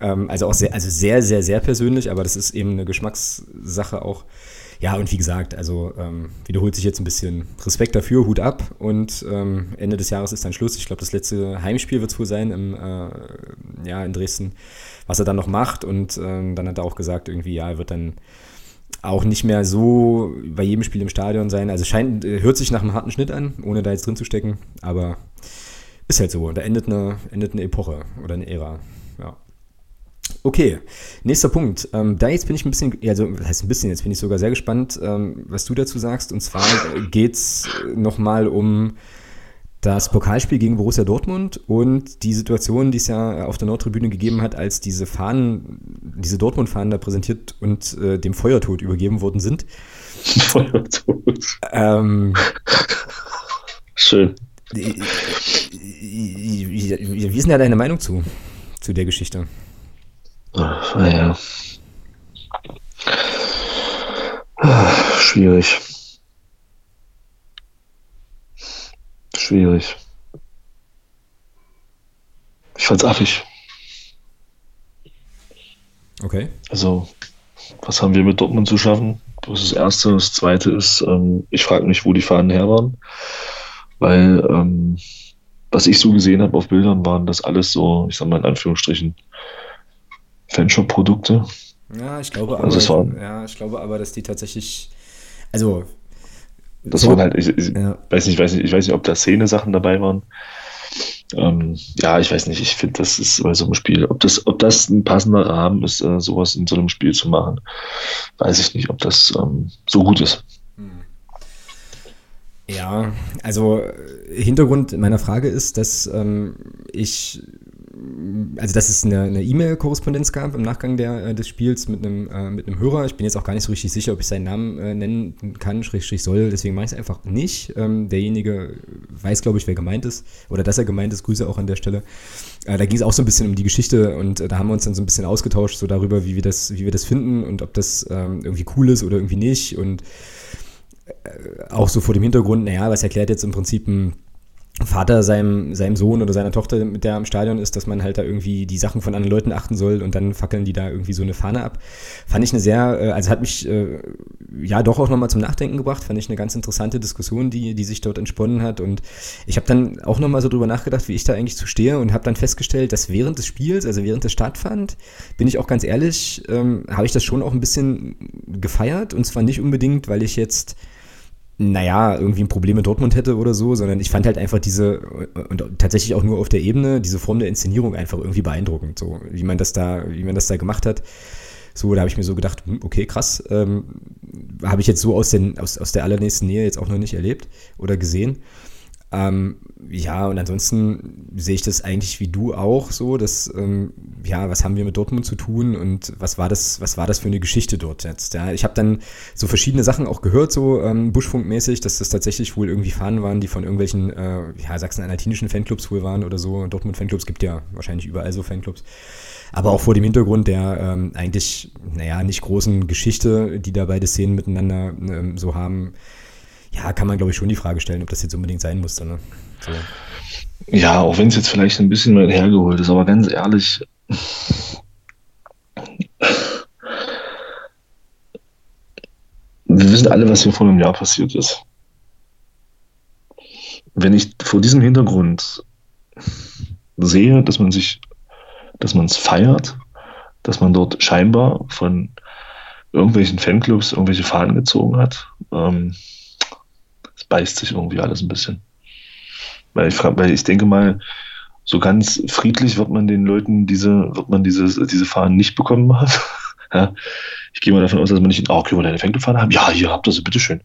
[SPEAKER 1] Ähm, also auch sehr, also sehr, sehr, sehr persönlich, aber das ist eben eine Geschmackssache auch. Ja, und wie gesagt, also ähm, wiederholt sich jetzt ein bisschen Respekt dafür, Hut ab und ähm, Ende des Jahres ist dann Schluss. Ich glaube, das letzte Heimspiel wird es wohl sein im, äh, ja, in Dresden, was er dann noch macht und ähm, dann hat er auch gesagt, irgendwie, ja, er wird dann auch nicht mehr so bei jedem Spiel im Stadion sein. Also scheint, äh, hört sich nach einem harten Schnitt an, ohne da jetzt drin zu stecken, aber ist halt so. Da endet eine, endet eine Epoche oder eine Ära. Ja. Okay, nächster Punkt. Ähm, da jetzt bin ich ein bisschen, also das heißt ein bisschen, jetzt bin ich sogar sehr gespannt, ähm, was du dazu sagst. Und zwar geht es nochmal um das Pokalspiel gegen Borussia Dortmund und die Situation, die es ja auf der Nordtribüne gegeben hat, als diese Fahnen, diese Dortmund-Fahnen da präsentiert und äh, dem Feuertod übergeben worden sind. Feuertod. Ähm,
[SPEAKER 2] Schön.
[SPEAKER 1] Wie ist denn da deine Meinung zu, zu der Geschichte?
[SPEAKER 2] Ach, naja. Schwierig. schwierig. Ich fand's affig.
[SPEAKER 1] Okay.
[SPEAKER 2] Also, was haben wir mit Dortmund zu schaffen? Das ist das Erste. Das Zweite ist, ähm, ich frage mich, wo die Fahnen her waren. Weil, ähm, was ich so gesehen habe auf Bildern, waren das alles so, ich sag mal in Anführungsstrichen, Fanshop-Produkte.
[SPEAKER 1] Ja, ich glaube aber, also war, ja, ich glaube aber, dass die tatsächlich, also
[SPEAKER 2] das so. waren halt, ich, ich ja. weiß nicht, weiß nicht, ich weiß nicht, ob da Szene-Sachen dabei waren. Ähm, ja, ich weiß nicht, ich finde, das ist bei so einem Spiel, ob das, ob das ein passender Rahmen ist, äh, sowas in so einem Spiel zu machen, weiß ich nicht, ob das ähm, so gut ist. Hm.
[SPEAKER 1] Ja, also äh, Hintergrund meiner Frage ist, dass ähm, ich also dass es eine E-Mail-Korrespondenz gab im Nachgang der, äh, des Spiels mit einem, äh, mit einem Hörer. Ich bin jetzt auch gar nicht so richtig sicher, ob ich seinen Namen äh, nennen kann, schrägstrich soll, deswegen mache ich es einfach nicht. Ähm, derjenige weiß, glaube ich, wer gemeint ist oder dass er gemeint ist. Grüße auch an der Stelle. Äh, da ging es auch so ein bisschen um die Geschichte und äh, da haben wir uns dann so ein bisschen ausgetauscht, so darüber, wie wir das, wie wir das finden und ob das ähm, irgendwie cool ist oder irgendwie nicht. Und äh, auch so vor dem Hintergrund, naja, was erklärt jetzt im Prinzip ein Vater seinem, seinem Sohn oder seiner Tochter, mit der am Stadion ist, dass man halt da irgendwie die Sachen von anderen Leuten achten soll und dann fackeln die da irgendwie so eine Fahne ab. Fand ich eine sehr, äh, also hat mich äh, ja doch auch nochmal zum Nachdenken gebracht, fand ich eine ganz interessante Diskussion, die, die sich dort entsponnen hat. Und ich habe dann auch nochmal so drüber nachgedacht, wie ich da eigentlich zu stehe und habe dann festgestellt, dass während des Spiels, also während es stattfand, bin ich auch ganz ehrlich, ähm, habe ich das schon auch ein bisschen gefeiert. Und zwar nicht unbedingt, weil ich jetzt naja, irgendwie ein Problem mit Dortmund hätte oder so, sondern ich fand halt einfach diese, und tatsächlich auch nur auf der Ebene, diese Form der Inszenierung einfach irgendwie beeindruckend, so wie man das da, wie man das da gemacht hat. So, da habe ich mir so gedacht, hm, okay, krass, ähm, habe ich jetzt so aus, den, aus, aus der allernächsten Nähe jetzt auch noch nicht erlebt oder gesehen. Ähm, ja, und ansonsten sehe ich das eigentlich wie du auch so, dass, ähm, ja, was haben wir mit Dortmund zu tun und was war das, was war das für eine Geschichte dort jetzt? Ja, ich habe dann so verschiedene Sachen auch gehört, so ähm, Buschfunkmäßig, dass das tatsächlich wohl irgendwie Fahnen waren, die von irgendwelchen, äh, ja, sachsen-anhaltinischen Fanclubs wohl waren oder so. Dortmund-Fanclubs gibt ja wahrscheinlich überall so Fanclubs. Aber auch vor dem Hintergrund der ähm, eigentlich, naja, nicht großen Geschichte, die da beide Szenen miteinander ähm, so haben, ja, kann man, glaube ich, schon die Frage stellen, ob das jetzt unbedingt sein musste. Ne? So.
[SPEAKER 2] Ja, auch wenn es jetzt vielleicht ein bisschen weit hergeholt ist, aber ganz ehrlich, wir wissen alle, was hier vor einem Jahr passiert ist. Wenn ich vor diesem Hintergrund sehe, dass man sich dass man es feiert, dass man dort scheinbar von irgendwelchen Fanclubs irgendwelche Fahnen gezogen hat. Ähm, beißt sich irgendwie alles ein bisschen. Weil ich, weil ich denke mal, so ganz friedlich wird man den Leuten diese, wird man diese, diese Fahnen nicht bekommen haben. ja. Ich gehe mal davon aus, dass man nicht, oh, okay, wir deine Fanclub-Fahne haben? Ja, hier habt ihr sie, bitteschön.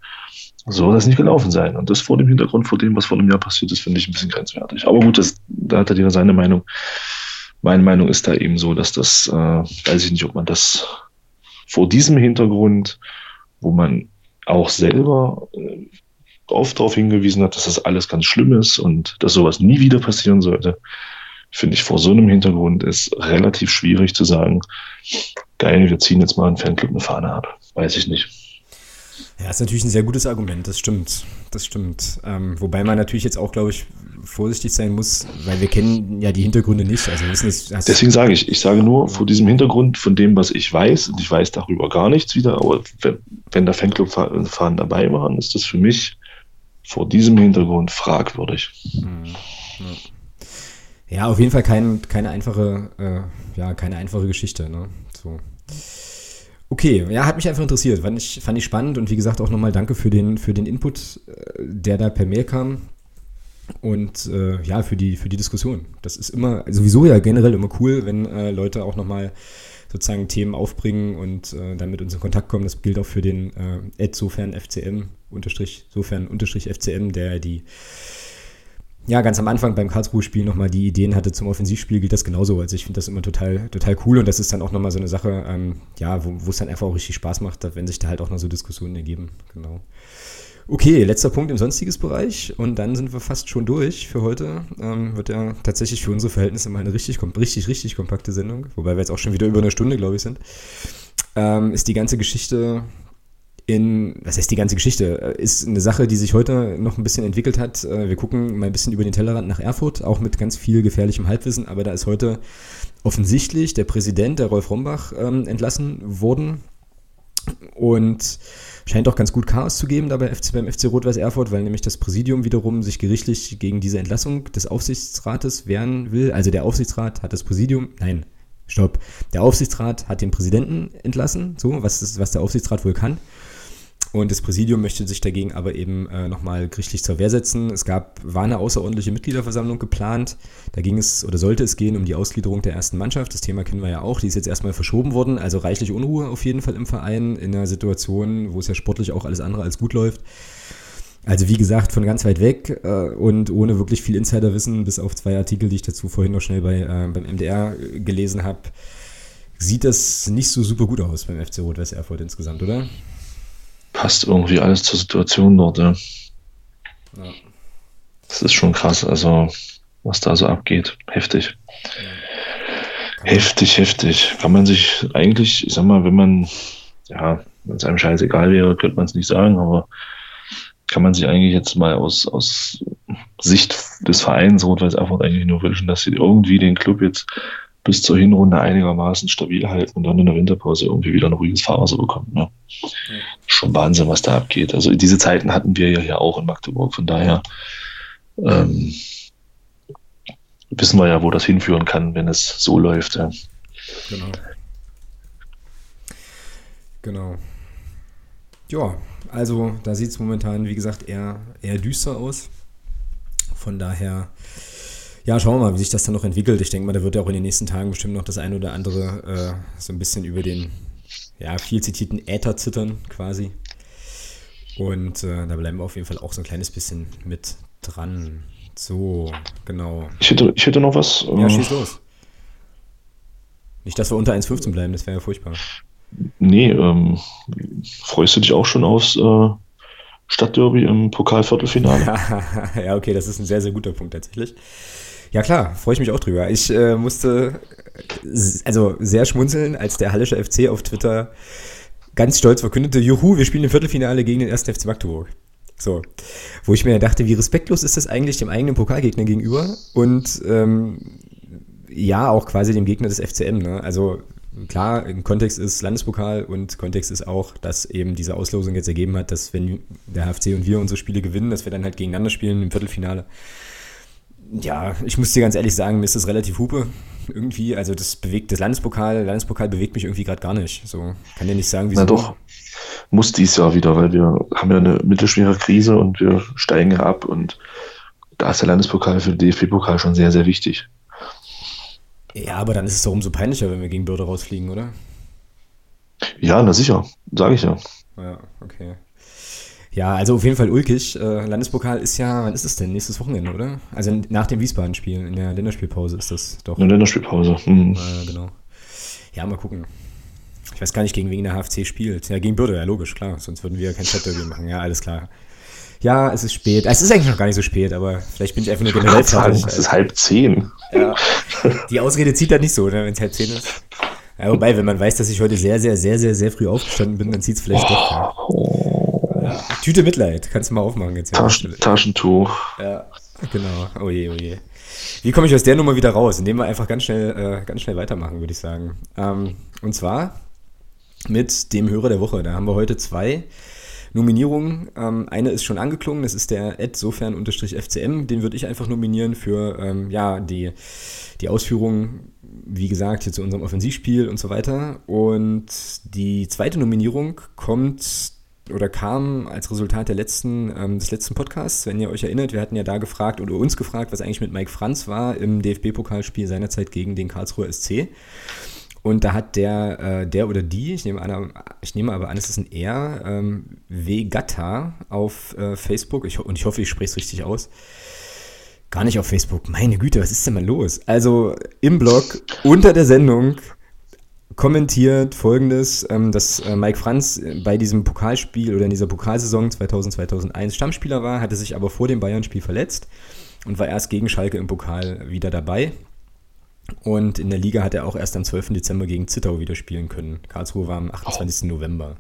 [SPEAKER 2] So soll das nicht gelaufen sein. Und das vor dem Hintergrund, vor dem, was vor einem Jahr passiert ist, finde ich ein bisschen grenzwertig. Aber gut, das, da hat er jeder seine Meinung. Meine Meinung ist da eben so, dass das, äh, weiß ich nicht, ob man das vor diesem Hintergrund, wo man auch selber äh, oft darauf hingewiesen hat, dass das alles ganz schlimm ist und dass sowas nie wieder passieren sollte, finde ich vor so einem Hintergrund ist relativ schwierig zu sagen, geil, wir ziehen jetzt mal einen Fanclub eine Fahne ab. Weiß ich nicht.
[SPEAKER 1] Ja, ist natürlich ein sehr gutes Argument, das stimmt. Das stimmt. Ähm, wobei man natürlich jetzt auch, glaube ich, vorsichtig sein muss, weil wir kennen ja die Hintergründe nicht. Also wissen es,
[SPEAKER 2] Deswegen sage ich, ich sage nur vor diesem Hintergrund von dem, was ich weiß, und ich weiß darüber gar nichts wieder, aber wenn, wenn da Fanclub-Fahren dabei waren, ist das für mich vor diesem Hintergrund fragwürdig.
[SPEAKER 1] Mhm. Ja, auf jeden Fall kein, keine einfache, äh, ja, keine einfache Geschichte. Ne? So. Okay, ja, hat mich einfach interessiert. Fand ich, fand ich spannend und wie gesagt auch nochmal danke für den, für den Input, äh, der da per Mail kam. Und äh, ja, für die, für die Diskussion. Das ist immer, sowieso ja generell immer cool, wenn äh, Leute auch nochmal sozusagen Themen aufbringen und äh, dann mit uns in Kontakt kommen. Das gilt auch für den äh, sofern FCM, unterstrich, sofern unterstrich FCM, der die ja, ganz am Anfang beim Karlsruhe-Spiel nochmal die Ideen hatte zum Offensivspiel, gilt das genauso. Also ich finde das immer total, total cool und das ist dann auch nochmal so eine Sache, ähm, ja, wo es dann einfach auch richtig Spaß macht, wenn sich da halt auch noch so Diskussionen ergeben. Genau. Okay, letzter Punkt im sonstiges Bereich und dann sind wir fast schon durch für heute. Ähm, wird ja tatsächlich für unsere Verhältnisse mal eine richtig, richtig, richtig kompakte Sendung, wobei wir jetzt auch schon wieder über eine Stunde, glaube ich, sind. Ähm, ist die ganze Geschichte in, was heißt die ganze Geschichte, äh, ist eine Sache, die sich heute noch ein bisschen entwickelt hat. Äh, wir gucken mal ein bisschen über den Tellerrand nach Erfurt, auch mit ganz viel gefährlichem Halbwissen, aber da ist heute offensichtlich der Präsident, der Rolf Rombach, ähm, entlassen worden. Und scheint auch ganz gut Chaos zu geben dabei FC, beim FC Rot-Weiß Erfurt, weil nämlich das Präsidium wiederum sich gerichtlich gegen diese Entlassung des Aufsichtsrates wehren will. Also der Aufsichtsrat hat das Präsidium, nein, stopp, der Aufsichtsrat hat den Präsidenten entlassen, so, was, ist, was der Aufsichtsrat wohl kann. Und das Präsidium möchte sich dagegen aber eben äh, nochmal gerichtlich zur Wehr setzen. Es gab, war eine außerordentliche Mitgliederversammlung geplant. Da ging es oder sollte es gehen um die Ausgliederung der ersten Mannschaft. Das Thema kennen wir ja auch. Die ist jetzt erstmal verschoben worden. Also reichlich Unruhe auf jeden Fall im Verein in einer Situation, wo es ja sportlich auch alles andere als gut läuft. Also wie gesagt, von ganz weit weg äh, und ohne wirklich viel Insiderwissen, bis auf zwei Artikel, die ich dazu vorhin noch schnell bei, äh, beim MDR gelesen habe, sieht das nicht so super gut aus beim FC Rot-Weiß Erfurt insgesamt, oder?
[SPEAKER 2] Passt irgendwie alles zur Situation dort. Ja. ja. Das ist schon krass, also was da so abgeht. Heftig. Ja. Heftig, heftig. Kann man sich eigentlich, ich sag mal, wenn man, ja, wenn es einem scheißegal wäre, könnte man es nicht sagen, aber kann man sich eigentlich jetzt mal aus, aus Sicht des Vereins Rot-Weiß Erfurt eigentlich nur wünschen, dass sie irgendwie den Club jetzt bis zur Hinrunde einigermaßen stabil halten und dann in der Winterpause irgendwie wieder ein ruhiges Fahrwasser bekommen. Ne? Ja. Schon Wahnsinn, was da abgeht. Also diese Zeiten hatten wir ja hier auch in Magdeburg. Von daher ähm, wissen wir ja, wo das hinführen kann, wenn es so läuft. Ja.
[SPEAKER 1] Genau. Genau. Ja, also da sieht es momentan, wie gesagt, eher, eher düster aus. Von daher ja, schauen wir mal, wie sich das dann noch entwickelt. Ich denke mal, da wird ja auch in den nächsten Tagen bestimmt noch das ein oder andere äh, so ein bisschen über den ja, viel zitierten Äther zittern quasi. Und äh, da bleiben wir auf jeden Fall auch so ein kleines bisschen mit dran. So, genau.
[SPEAKER 2] Ich hätte, ich hätte noch was.
[SPEAKER 1] Ja, äh, schieß los. Nicht, dass wir unter 1,15 bleiben, das wäre ja furchtbar.
[SPEAKER 2] Nee, ähm, freust du dich auch schon aufs äh, Stadtderby im Pokalviertelfinale?
[SPEAKER 1] ja, okay, das ist ein sehr, sehr guter Punkt tatsächlich. Ja klar, freue ich mich auch drüber. Ich äh, musste also sehr schmunzeln, als der Hallische FC auf Twitter ganz stolz verkündete, juhu, wir spielen im Viertelfinale gegen den 1. FC Magdeburg. So, wo ich mir dachte, wie respektlos ist das eigentlich dem eigenen Pokalgegner gegenüber und ähm, ja, auch quasi dem Gegner des FCM. Ne? Also klar, im Kontext ist Landespokal und Kontext ist auch, dass eben diese Auslosung jetzt ergeben hat, dass wenn der HFC und wir unsere Spiele gewinnen, dass wir dann halt gegeneinander spielen im Viertelfinale ja, ich muss dir ganz ehrlich sagen, mir ist das relativ hupe. irgendwie, also das bewegt, das Landespokal, Landespokal bewegt mich irgendwie gerade gar nicht. So, kann dir nicht sagen,
[SPEAKER 2] wieso. Na doch, muss dies Jahr wieder, weil wir haben ja eine mittelschwere Krise und wir steigen ja ab und da ist der Landespokal für den DFB-Pokal schon sehr, sehr wichtig.
[SPEAKER 1] Ja, aber dann ist es doch umso peinlicher, wenn wir gegen Bürde rausfliegen, oder?
[SPEAKER 2] Ja, na sicher, sage ich ja.
[SPEAKER 1] Ja, okay. Ja, also auf jeden Fall ulkig. Äh, Landespokal ist ja, wann ist es denn? Nächstes Wochenende, oder? Also nach dem Wiesbaden-Spiel, in der Länderspielpause ist das doch.
[SPEAKER 2] In der Länderspielpause.
[SPEAKER 1] Mhm. Äh, genau. Ja, mal gucken. Ich weiß gar nicht, gegen wen der HFC spielt. Ja, gegen Bürde, ja, logisch, klar. Sonst würden wir kein Chat-Derby machen. Ja, alles klar. Ja, es ist spät. Es ist eigentlich noch gar nicht so spät, aber vielleicht bin ich einfach nur generell
[SPEAKER 2] fertig. Es ist halb zehn.
[SPEAKER 1] Ja. Die Ausrede zieht halt nicht so, ne, wenn es halb zehn ist. Ja, wobei, wenn man weiß, dass ich heute sehr, sehr, sehr, sehr, sehr früh aufgestanden bin, dann zieht es vielleicht doch. Ja. Ja. Tüte Mitleid, kannst du mal aufmachen jetzt.
[SPEAKER 2] Taschen, Taschentuch.
[SPEAKER 1] Ja, genau. Oh je, oh je. Wie komme ich aus der Nummer wieder raus? Indem wir einfach ganz schnell, äh, ganz schnell weitermachen, würde ich sagen. Ähm, und zwar mit dem Hörer der Woche. Da haben wir heute zwei Nominierungen. Ähm, eine ist schon angeklungen, das ist der Ed sofern-fcm. Den würde ich einfach nominieren für ähm, ja, die, die Ausführungen, wie gesagt, hier zu unserem Offensivspiel und so weiter. Und die zweite Nominierung kommt oder kam als Resultat der letzten, ähm, des letzten Podcasts, wenn ihr euch erinnert, wir hatten ja da gefragt oder uns gefragt, was eigentlich mit Mike Franz war im DFB-Pokalspiel seinerzeit gegen den Karlsruher SC. Und da hat der, äh, der oder die, ich nehme, an, ich nehme aber an, es ist ein R, ähm, Vegata auf äh, Facebook, ich, und ich hoffe, ich spreche es richtig aus. Gar nicht auf Facebook. Meine Güte, was ist denn mal los? Also im Blog unter der Sendung kommentiert folgendes, ähm, dass äh, Mike Franz bei diesem Pokalspiel oder in dieser Pokalsaison 2000-2001 Stammspieler war, hatte sich aber vor dem Bayern-Spiel verletzt und war erst gegen Schalke im Pokal wieder dabei. Und in der Liga hat er auch erst am 12. Dezember gegen Zittau wieder spielen können. Karlsruhe war am 28. Oh. November.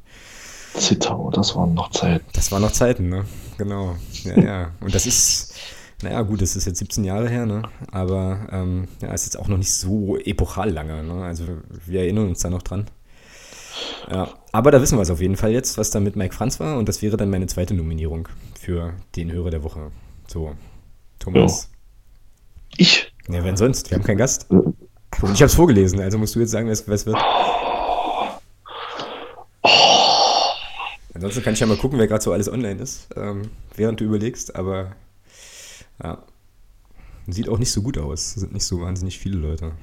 [SPEAKER 2] Zittau, das waren noch Zeiten.
[SPEAKER 1] Das waren noch Zeiten, ne? Genau. Ja, ja. Und das ist, naja, gut, das ist jetzt 17 Jahre her, ne? Aber ähm, ja, ist jetzt auch noch nicht so epochal lange, ne? Also wir erinnern uns da noch dran. Ja, aber da wissen wir es auf jeden Fall jetzt, was da mit Mike Franz war. Und das wäre dann meine zweite Nominierung für den Hörer der Woche. So, Thomas.
[SPEAKER 2] Ja. Ich?
[SPEAKER 1] Ja, wer sonst? Wir haben keinen Gast. Und ich habe es vorgelesen, also musst du jetzt sagen, was, was wird. Ansonsten kann ich ja mal gucken, wer gerade so alles online ist, ähm, während du überlegst, aber ja. Sieht auch nicht so gut aus. Es sind nicht so wahnsinnig viele Leute.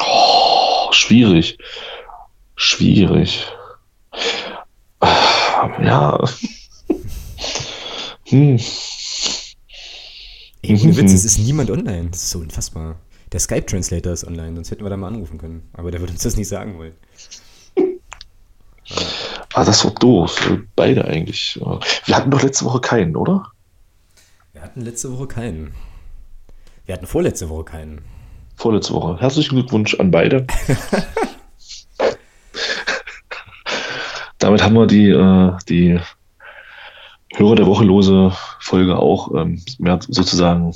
[SPEAKER 2] Oh, schwierig. Schwierig. Ja.
[SPEAKER 1] hm. Ey, ohne Witz, es ist niemand online. Das ist so unfassbar. Der Skype-Translator ist online, sonst hätten wir da mal anrufen können. Aber der würde uns das nicht sagen wollen.
[SPEAKER 2] Ah, das war doof. Beide eigentlich. Wir hatten doch letzte Woche keinen, oder?
[SPEAKER 1] Wir hatten letzte Woche keinen. Wir hatten vorletzte Woche keinen.
[SPEAKER 2] Vorletzte Woche. Herzlichen Glückwunsch an beide. Damit haben wir die, äh, die Hörer der Woche lose Folge auch ähm, sozusagen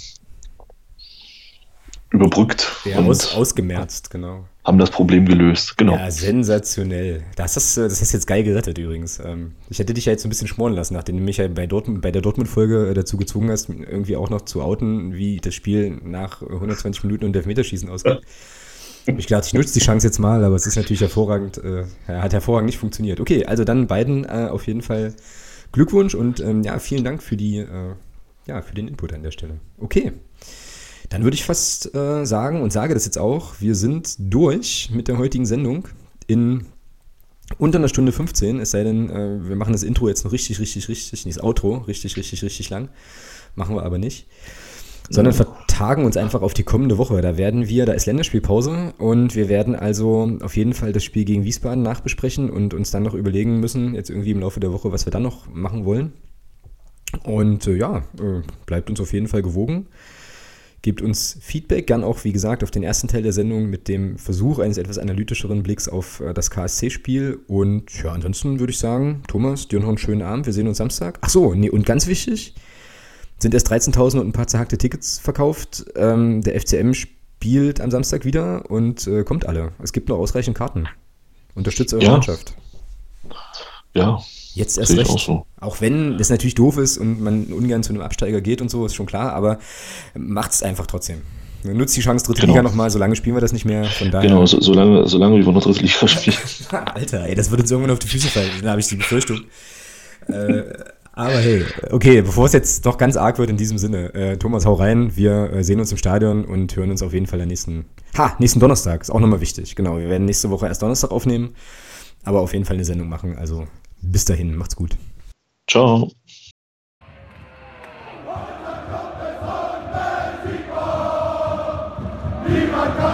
[SPEAKER 2] überbrückt.
[SPEAKER 1] Ja, aus, ausgemerzt, genau.
[SPEAKER 2] Haben das Problem gelöst, genau.
[SPEAKER 1] Ja, sensationell. Das hast, das hast jetzt geil gerettet übrigens. Ähm, ich hätte dich ja jetzt ein bisschen schmoren lassen, nachdem du mich ja bei, Dortmund, bei der Dortmund-Folge äh, dazu gezwungen hast, irgendwie auch noch zu outen, wie das Spiel nach 120 Minuten und Elfmeterschießen ausgeht. Ich glaube, ich nutze die Chance jetzt mal, aber es ist natürlich hervorragend, äh, hat hervorragend nicht funktioniert. Okay, also dann beiden äh, auf jeden Fall Glückwunsch und ähm, ja, vielen Dank für die, äh, ja, für den Input an der Stelle. Okay. Dann würde ich fast äh, sagen und sage das jetzt auch, wir sind durch mit der heutigen Sendung in unter einer Stunde 15, es sei denn, äh, wir machen das Intro jetzt noch richtig, richtig, richtig, nicht das Outro, richtig, richtig, richtig lang. Machen wir aber nicht sondern vertagen uns einfach auf die kommende Woche. Da werden wir, da ist Länderspielpause und wir werden also auf jeden Fall das Spiel gegen Wiesbaden nachbesprechen und uns dann noch überlegen müssen, jetzt irgendwie im Laufe der Woche, was wir dann noch machen wollen. Und äh, ja, äh, bleibt uns auf jeden Fall gewogen. Gebt uns Feedback, gern auch, wie gesagt, auf den ersten Teil der Sendung mit dem Versuch eines etwas analytischeren Blicks auf äh, das KSC-Spiel. Und ja, ansonsten würde ich sagen, Thomas, dir noch einen schönen Abend. Wir sehen uns Samstag. Ach so, nee, und ganz wichtig, sind erst 13.000 und ein paar zerhackte Tickets verkauft. Ähm, der FCM spielt am Samstag wieder und äh, kommt alle. Es gibt noch ausreichend Karten. Unterstützt eure ja. Mannschaft.
[SPEAKER 2] Ja.
[SPEAKER 1] Jetzt erst recht. Auch, so. auch, wenn das natürlich doof ist und man ungern zu einem Absteiger geht und so, ist schon klar, aber macht es einfach trotzdem. Nutzt die Chance, dritte genau. Liga nochmal, solange spielen wir das nicht mehr. Von
[SPEAKER 2] daher. Genau, so, solange, solange wir noch dritte Liga spielen.
[SPEAKER 1] Alter, ey, das wird uns irgendwann auf die Füße fallen. Da habe ich die Befürchtung. äh, aber hey, okay, bevor es jetzt doch ganz arg wird in diesem Sinne, äh, Thomas, hau rein. Wir äh, sehen uns im Stadion und hören uns auf jeden Fall am nächsten, ha, nächsten Donnerstag. Ist auch nochmal wichtig. Genau, wir werden nächste Woche erst Donnerstag aufnehmen, aber auf jeden Fall eine Sendung machen. Also bis dahin, macht's gut.
[SPEAKER 2] Ciao. Niemand kann